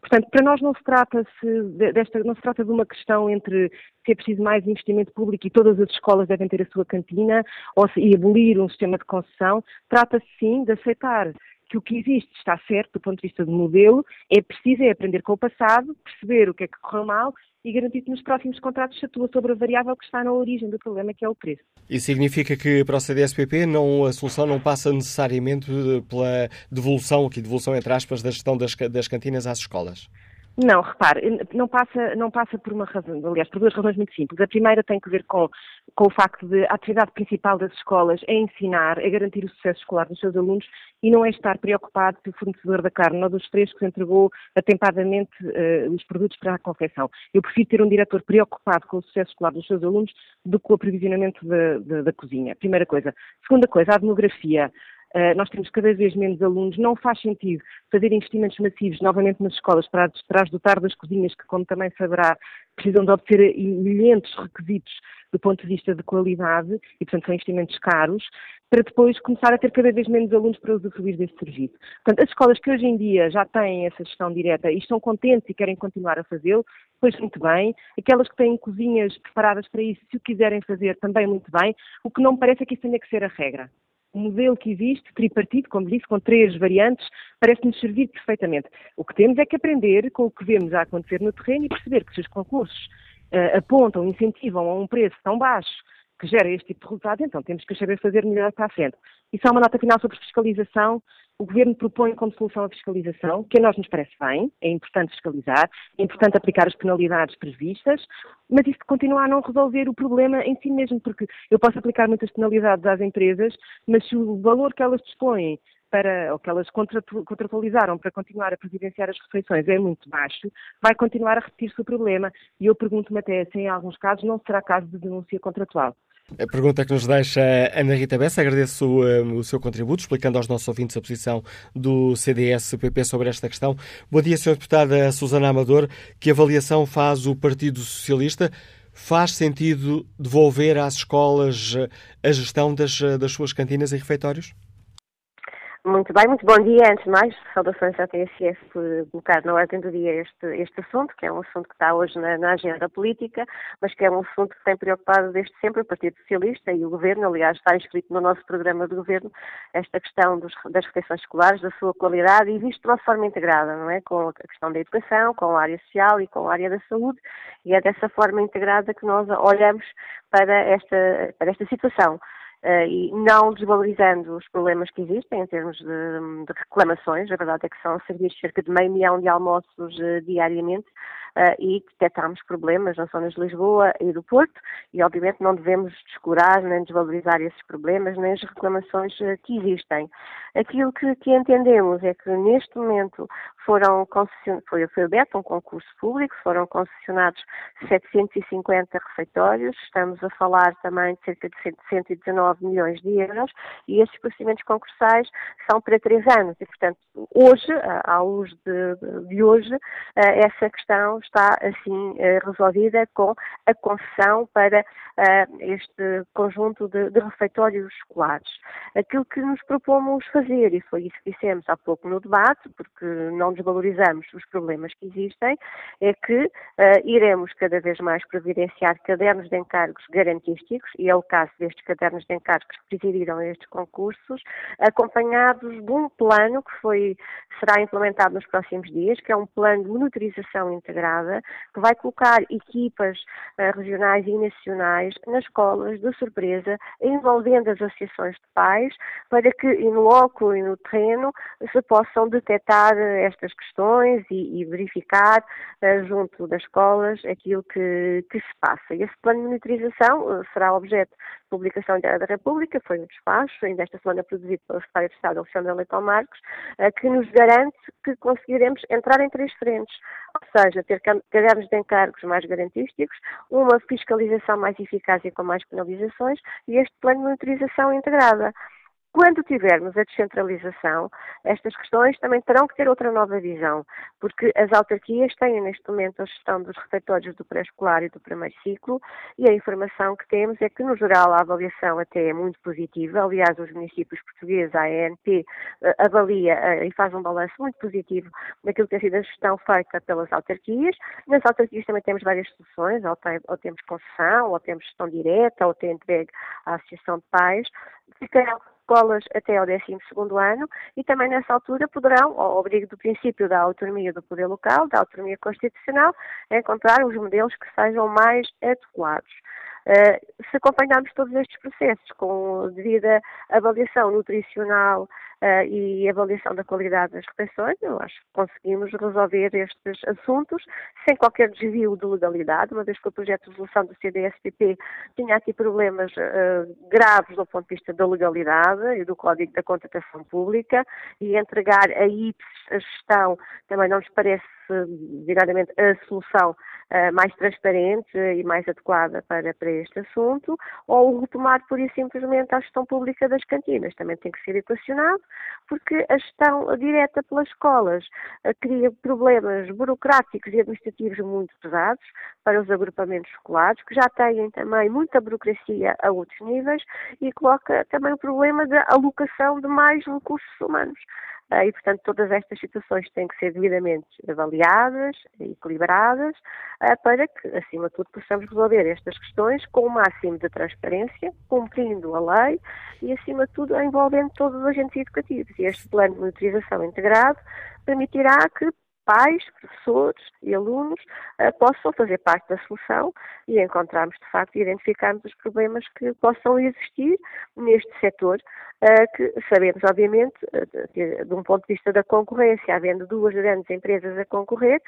Portanto, para nós não se trata -se desta, não se trata de uma questão entre se é preciso mais investimento público e todas as escolas devem ter a sua cantina ou se, e abolir um sistema de concessão. Trata-se sim de aceitar que o que existe está certo do ponto de vista do modelo, é preciso é aprender com o passado, perceber o que é que correu mal e garantir que nos próximos contratos se atua sobre a variável que está na origem do problema, que é o preço. Isso significa que para o CDSPP não, a solução não passa necessariamente pela devolução, aqui devolução entre aspas, da gestão das, das cantinas às escolas? Não, repare, não passa, não passa por uma razão, aliás, por duas razões muito simples. A primeira tem que ver com, com o facto de a atividade principal das escolas é ensinar, é garantir o sucesso escolar dos seus alunos e não é estar preocupado se o fornecedor da carne ou dos frescos entregou atempadamente uh, os produtos para a confecção. Eu prefiro ter um diretor preocupado com o sucesso escolar dos seus alunos do que com o aprovisionamento da, da, cozinha. Primeira coisa. Segunda coisa, a demografia. Uh, nós temos cada vez menos alunos, não faz sentido fazer investimentos massivos novamente nas escolas para, as dotar das cozinhas, que, como também saberá, precisam de obter milhentos requisitos do ponto de vista de qualidade e, portanto, são investimentos caros, para depois começar a ter cada vez menos alunos para usufruir desse serviço. Portanto, as escolas que hoje em dia já têm essa gestão direta e estão contentes e querem continuar a fazê-lo, pois muito bem. Aquelas que têm cozinhas preparadas para isso, se o quiserem fazer, também muito bem. O que não me parece é que isso tenha que ser a regra o modelo que existe, tripartido, como disse, com três variantes, parece-nos servir perfeitamente. O que temos é que aprender com o que vemos a acontecer no terreno e perceber que se os concursos uh, apontam, incentivam a um preço tão baixo que gera este tipo de resultado, então temos que saber fazer melhor para a frente. E só uma nota final sobre fiscalização. O Governo propõe como solução a fiscalização, que a nós nos parece bem, é importante fiscalizar, é importante aplicar as penalidades previstas, mas isto continua a não resolver o problema em si mesmo, porque eu posso aplicar muitas penalidades às empresas, mas se o valor que elas dispõem para, ou que elas contratualizaram para continuar a providenciar as refeições é muito baixo, vai continuar a repetir-se o problema. E eu pergunto-me até se em alguns casos não será caso de denúncia contratual. A pergunta que nos deixa Ana Rita Bessa, agradeço o seu contributo, explicando aos nossos ouvintes a posição do CDS-PP sobre esta questão. Bom dia, Sra. Deputada Susana Amador. Que avaliação faz o Partido Socialista? Faz sentido devolver às escolas a gestão das, das suas cantinas e refeitórios? Muito bem, muito bom dia. Antes de mais, saudações à TSF por colocar na ordem do dia este, este assunto, que é um assunto que está hoje na, na, agenda política, mas que é um assunto que tem preocupado desde sempre o Partido Socialista e o Governo. Aliás, está inscrito no nosso programa de Governo esta questão dos, das refeições escolares, da sua qualidade e visto de uma forma integrada, não é? Com a questão da educação, com a área social e com a área da saúde. E é dessa forma integrada que nós olhamos para esta, para esta situação. Uh, e não desvalorizando os problemas que existem em termos de, de, reclamações, a verdade é que são servidos cerca de meio milhão de almoços uh, diariamente uh, e detectamos problemas nas zonas de Lisboa e do Porto e obviamente não devemos descurar nem desvalorizar esses problemas nem as reclamações que existem. Aquilo que, que, entendemos é que neste momento foram foi, foi aberto um concurso público, foram concessionados 750 refeitórios, estamos a falar também de cerca de 119 milhões de euros e esses procedimentos concursais são para três anos e, portanto, hoje, à luz de, de hoje, essa questão está assim eh, resolvida com a concessão para eh, este conjunto de, de refeitórios escolares. Aquilo que nos propomos fazer, e foi isso que dissemos há pouco no debate, porque não desvalorizamos os problemas que existem, é que uh, iremos cada vez mais providenciar cadernos de encargos garantísticos, e é o caso destes cadernos de encargos que presidiram estes concursos, acompanhados de um plano que foi, será implementado nos próximos dias, que é um plano de monitorização que vai colocar equipas uh, regionais e nacionais nas escolas de surpresa, envolvendo as associações de pais, para que, in loco e no terreno, se possam detectar estas estas questões e, e verificar uh, junto das escolas aquilo que, que, se passa. E esse plano de monitorização será objeto de publicação da República, foi no despacho, ainda esta semana produzido pela Secretária de Estado, Alexandra Leitão Marcos, que nos garante que conseguiremos entrar em três frentes, ou seja, ter cadernos de encargos mais garantísticos, uma fiscalização mais eficaz e com mais penalizações e este plano de monitorização integrada. Quando tivermos a descentralização, estas questões também terão que ter outra nova visão, porque as autarquias têm neste momento a gestão dos refeitórios do pré-escolar e do primeiro ciclo e a informação que temos é que, no geral, a avaliação até é muito positiva. Aliás, os municípios portugueses, a ANP, eh, avalia eh, e faz um balanço muito positivo daquilo que tem sido a gestão feita pelas autarquias. Nas autarquias também temos várias soluções, ou, tem, ou temos concessão, ou temos gestão direta, ou tem entregue à Associação de Pais. Ficarão escolas até ao 12 ano e também nessa altura poderão, ao abrigo do princípio da autonomia do poder local, da autonomia constitucional, encontrar os modelos que sejam mais adequados. Uh, se acompanharmos todos estes processos com devida avaliação nutricional uh, e avaliação da qualidade das refeições, eu acho que conseguimos resolver estes assuntos sem qualquer desvio de legalidade, uma vez que o projeto de resolução do CDSPP tinha aqui problemas uh, graves do ponto de vista da legalidade e do Código da Contratação Pública e entregar a IPS a gestão também não nos parece verdadeiramente a solução mais transparente e mais adequada para, para este assunto, ou retomar pura e simplesmente a gestão pública das cantinas. Também tem que ser equacionado, porque a gestão direta pelas escolas uh, cria problemas burocráticos e administrativos muito pesados para os agrupamentos escolares, que já têm também muita burocracia a outros níveis, e coloca também o problema da alocação de mais recursos humanos. Ah, e, portanto, todas estas situações têm que ser devidamente avaliadas, equilibradas, ah, para que, acima de tudo, possamos resolver estas questões com o máximo de transparência, cumprindo a lei e, acima de tudo, envolvendo todos os agentes educativos. E este plano de monitorização integrado permitirá que pais, professores e alunos uh, possam fazer parte da solução e encontrarmos, de facto, e identificarmos os problemas que possam existir neste setor, que sabemos, obviamente, uh, de um ponto de vista da concorrência, havendo duas grandes empresas a concorrer,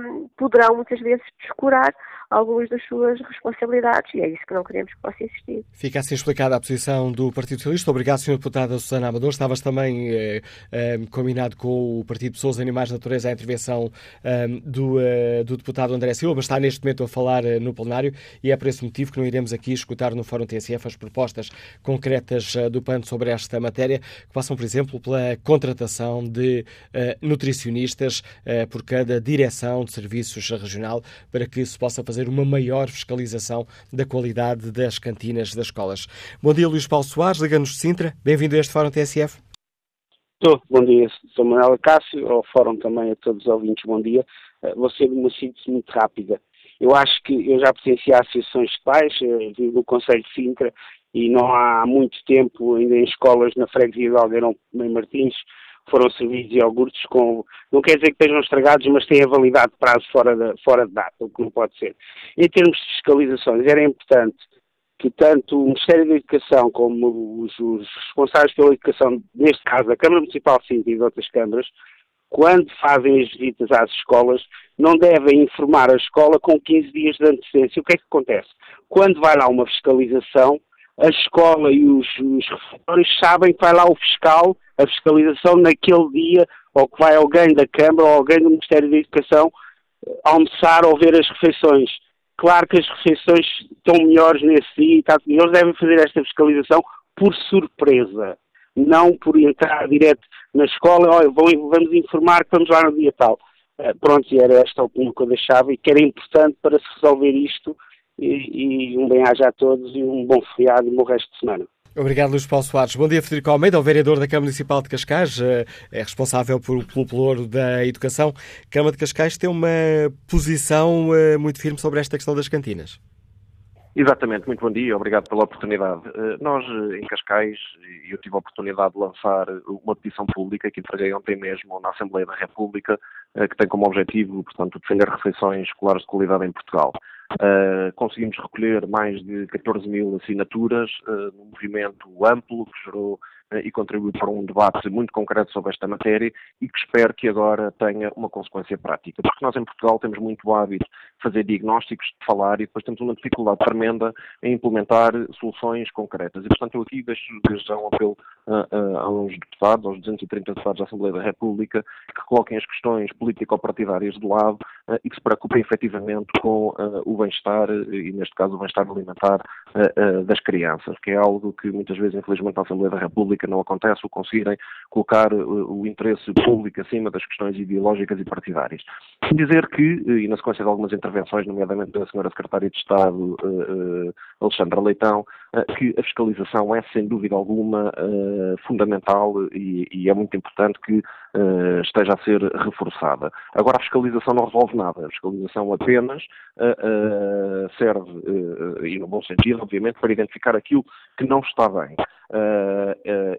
um, poderão muitas vezes descurar algumas das suas responsabilidades e é isso que não queremos que possa existir. Fica assim explicada a posição do Partido Socialista. Obrigado, Sr. Deputada Susana Amador. Estavas também eh, eh, combinado com o Partido Pessoas, Animais, Natureza, a intervenção eh, do, eh, do, deputado André Silva, mas está neste momento a falar eh, no plenário e é por esse motivo que não iremos aqui escutar no Fórum TSF as propostas concretas eh, do PAN sobre esta matéria, que passam, por exemplo, pela contratação de nutricionistas por cada direção de serviços regional para que se possa fazer uma maior fiscalização da qualidade das cantinas das escolas. Bom dia, Luís Paulo Soares, Liga-nos de Sintra. Bem-vindo a este Fórum TSF. Estou. Bom dia, sou Manuel Cássio, ao Fórum também a todos os ouvintes, bom dia. Eh, vou ser uma síntese muito rápida. Eu acho que eu já presenciei associações de pais, vivo no Conselho de Sintra, e não há muito tempo, ainda em escolas na freguesia de Aldeirão em Martins, foram servidos iogurtes com, não quer dizer que estejam estragados, mas têm a validade de prazo fora de, fora de data, o que não pode ser. Em termos de fiscalizações, era importante que tanto o Ministério da Educação como os, os responsáveis pela educação, neste caso a Câmara Municipal de e de outras câmaras, quando fazem as visitas às escolas, não devem informar a escola com 15 dias de antecedência. O que é que acontece? Quando vai lá uma fiscalização, a escola e os, os refeitórios sabem que vai lá o fiscal, a fiscalização naquele dia, ou que vai alguém da Câmara ou alguém do Ministério da Educação eh, almoçar ou ver as refeições. Claro que as refeições estão melhores nesse dia e tá, eles devem fazer esta fiscalização por surpresa, não por entrar direto na escola, olha, vamos informar que vamos lá no dia tal. Uh, pronto, e era esta a opinião que eu deixava e que era importante para se resolver isto e, e um bem-aja a todos e um bom feriado e um bom resto de semana. Obrigado, Luís Paulo Soares. Bom dia, Federico Almeida, o vereador da Câmara Municipal de Cascais, eh, é responsável por, pelo pelouro da educação. Câmara de Cascais tem uma posição eh, muito firme sobre esta questão das cantinas. Exatamente, muito bom dia, obrigado pela oportunidade. Eh, nós, em Cascais, eu tive a oportunidade de lançar uma petição pública que entreguei ontem mesmo na Assembleia da República, que tem como objetivo, portanto, defender refeições escolares de qualidade em Portugal. Uh, conseguimos recolher mais de 14 mil assinaturas uh, num movimento amplo que gerou e contribuiu para um debate muito concreto sobre esta matéria e que espero que agora tenha uma consequência prática. Porque nós em Portugal temos muito hábito de fazer diagnósticos, de falar e depois temos uma dificuldade tremenda em implementar soluções concretas. E portanto eu aqui deixo já um apelo aos deputados, aos 230 deputados da Assembleia da República, que coloquem as questões político-partidárias de lado e que se preocupem efetivamente com o bem-estar, e neste caso o bem-estar alimentar das crianças, que é algo que muitas vezes, infelizmente, na Assembleia da República não acontece, o conseguirem colocar uh, o interesse público acima das questões ideológicas e partidárias. Dizer que, e na sequência de algumas intervenções, nomeadamente da Sra. Secretária de Estado, Alexandra Leitão, que a fiscalização é, sem dúvida alguma, fundamental e, e, é muito importante que esteja a ser reforçada. Agora, a fiscalização não resolve nada. A fiscalização apenas serve, e no bom sentido, obviamente, para identificar aquilo que não está bem.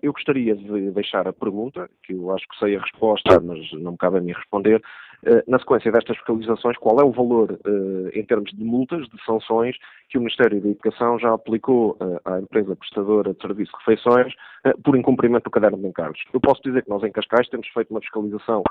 Eu gostaria de deixar a pergunta, que eu acho que sei a resposta, mas não me cabe a mim responder. Na sequência destas fiscalizações, qual é o valor em termos de multas, de sanções, que o Ministério da Educação já aplicou à empresa prestadora de serviço de refeições por incumprimento do caderno de encargos? Eu posso dizer que nós em Cascais temos feito uma fiscalização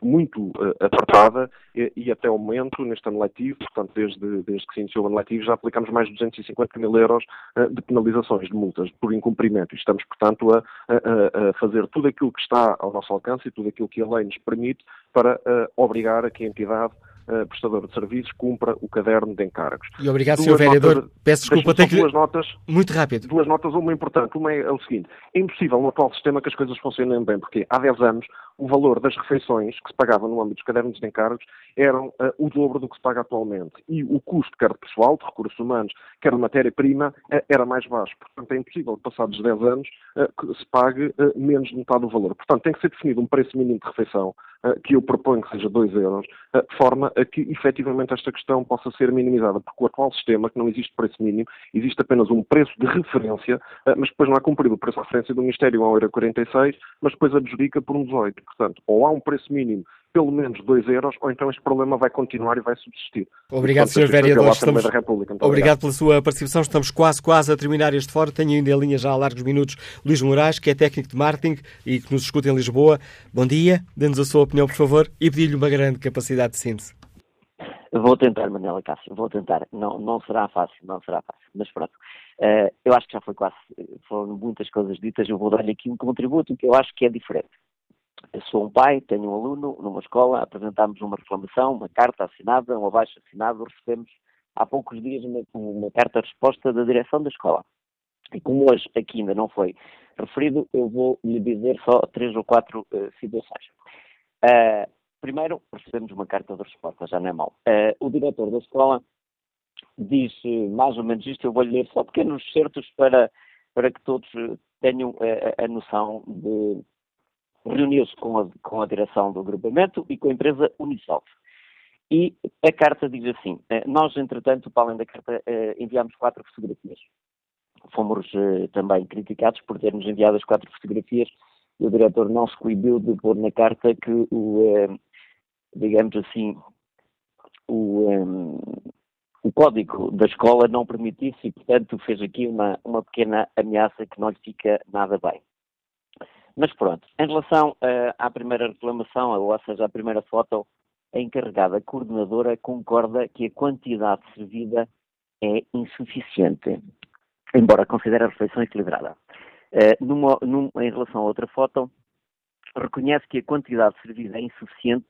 muito apertada e, até o momento, neste ano letivo, portanto, desde, desde que se iniciou o ano letivo, já aplicamos mais de 250 mil euros de penalizações, de multas, por incumprimento. E estamos, portanto, a, a, a, fazer tudo aquilo que está ao nosso alcance e tudo aquilo que a lei nos permite para obrigar a que a entidade uh, prestador de serviços cumpra o caderno de encargos. E obrigado, Sr. Vereador. Notas, Peço desculpa, tenho que... duas notas. Muito rápido. Duas notas, uma importante. Uma é, é o seguinte: é impossível no atual sistema que as coisas funcionem bem, porque há 10 anos o valor das refeições que se pagava no âmbito dos cadernos de encargos eram uh, o dobro do que se paga atualmente. E o custo, quer de pessoal, de recursos humanos, quer de matéria-prima, uh, era mais baixo. Portanto, é impossível que, passados 10 anos, que se pague menos de metade do valor. Portanto, tem que ser definido um preço mínimo de refeição, que eu proponho que seja 2 euros, de forma a que, efetivamente, esta questão possa ser minimizada, porque o atual sistema, que não existe preço mínimo, existe apenas um preço de referência, mas depois não é cumprido o preço de referência do Ministério a 1,46€, mas depois adjudica por um 18. Portanto, ou há um preço mínimo pelo menos 2 euros, ou então este problema vai continuar e vai subsistir. Obrigado, Sr. Vereador. Estamos... Obrigado, obrigado pela sua participação. Estamos quase, quase a terminar este fórum. Tenho ainda em linha já há largos minutos Luís Moraes, que é técnico de marketing e que nos escuta em Lisboa. Bom dia, dê-nos a sua opinião, por favor, e pedir-lhe uma grande capacidade de síntese. Vou tentar, Manela Cássio, vou tentar. Não, não será fácil, não será fácil, mas pronto. Uh, eu acho que já foi quase, foram muitas coisas ditas, eu vou dar-lhe aqui um contributo que eu acho que é diferente. Eu sou um pai, tenho um aluno numa escola, apresentámos uma reclamação, uma carta assinada, um abaixo assinado, recebemos há poucos dias uma, uma carta de resposta da direção da escola. E como hoje aqui ainda não foi referido, eu vou lhe dizer só três ou quatro uh, situações. Uh, primeiro, recebemos uma carta de resposta, já não é mal. Uh, o diretor da escola diz mais ou menos isto, eu vou ler só pequenos certos para, para que todos tenham a, a noção de reuniu-se com a, com a direção do agrupamento e com a empresa Unisolve. E a carta diz assim: eh, Nós, entretanto, para além da carta, eh, enviámos quatro fotografias. Fomos eh, também criticados por termos enviado as quatro fotografias o diretor não se coibiu de pôr na carta que o, digamos assim, o, o código da escola não permitisse e, portanto, fez aqui uma, uma pequena ameaça que não lhe fica nada bem. Mas pronto, em relação uh, à primeira reclamação, ou seja, à primeira foto, a encarregada coordenadora concorda que a quantidade servida é insuficiente, embora considere a refeição equilibrada. Uh, numa, num, em relação a outra foto, reconhece que a quantidade servida é insuficiente,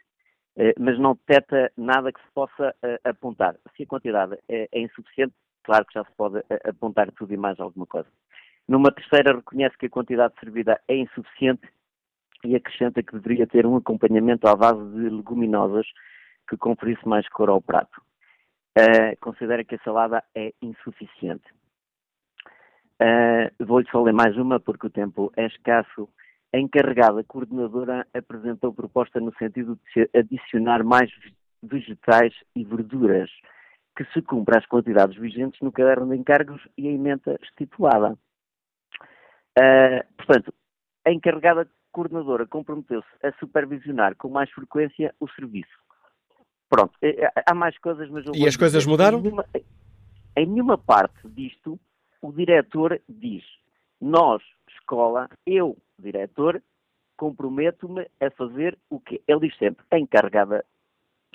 mas não detecta nada que se possa apontar. Se a quantidade é, é insuficiente, claro que já se pode apontar tudo e mais alguma coisa. Numa terceira, reconhece que a quantidade servida é insuficiente e acrescenta que deveria ter um acompanhamento à base de leguminosas que conferisse mais cor ao prato. Uh, considera que a salada é insuficiente. Uh, Vou-lhe só ler mais uma porque o tempo é escasso. A encarregada coordenadora apresentou proposta no sentido de adicionar mais vegetais e verduras que se cumpra as quantidades vigentes no caderno de encargos e a emenda estipulada. Uh, portanto, a encarregada coordenadora comprometeu-se a supervisionar com mais frequência o serviço. Pronto, eh, eh, há mais coisas, mas... E as coisas mudaram? Em nenhuma, em nenhuma parte disto, o diretor diz, nós, escola, eu, diretor, comprometo-me a fazer o quê? Ele diz sempre, a encarregada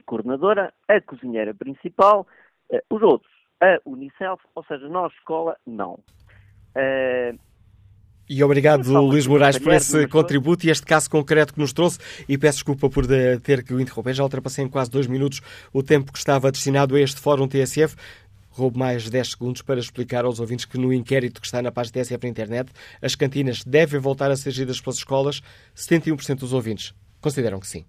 coordenadora, a cozinheira principal, uh, os outros, a Unicef, ou seja, nós, escola, não. Uh, e obrigado, Luís Moraes, por esse contributo e este caso concreto que nos trouxe. E peço desculpa por ter que o interromper. Já ultrapassei em quase dois minutos o tempo que estava destinado a este Fórum TSF. Roubo mais 10 segundos para explicar aos ouvintes que no inquérito que está na página TSF na internet, as cantinas devem voltar a ser geridas pelas escolas. 71% dos ouvintes consideram que sim.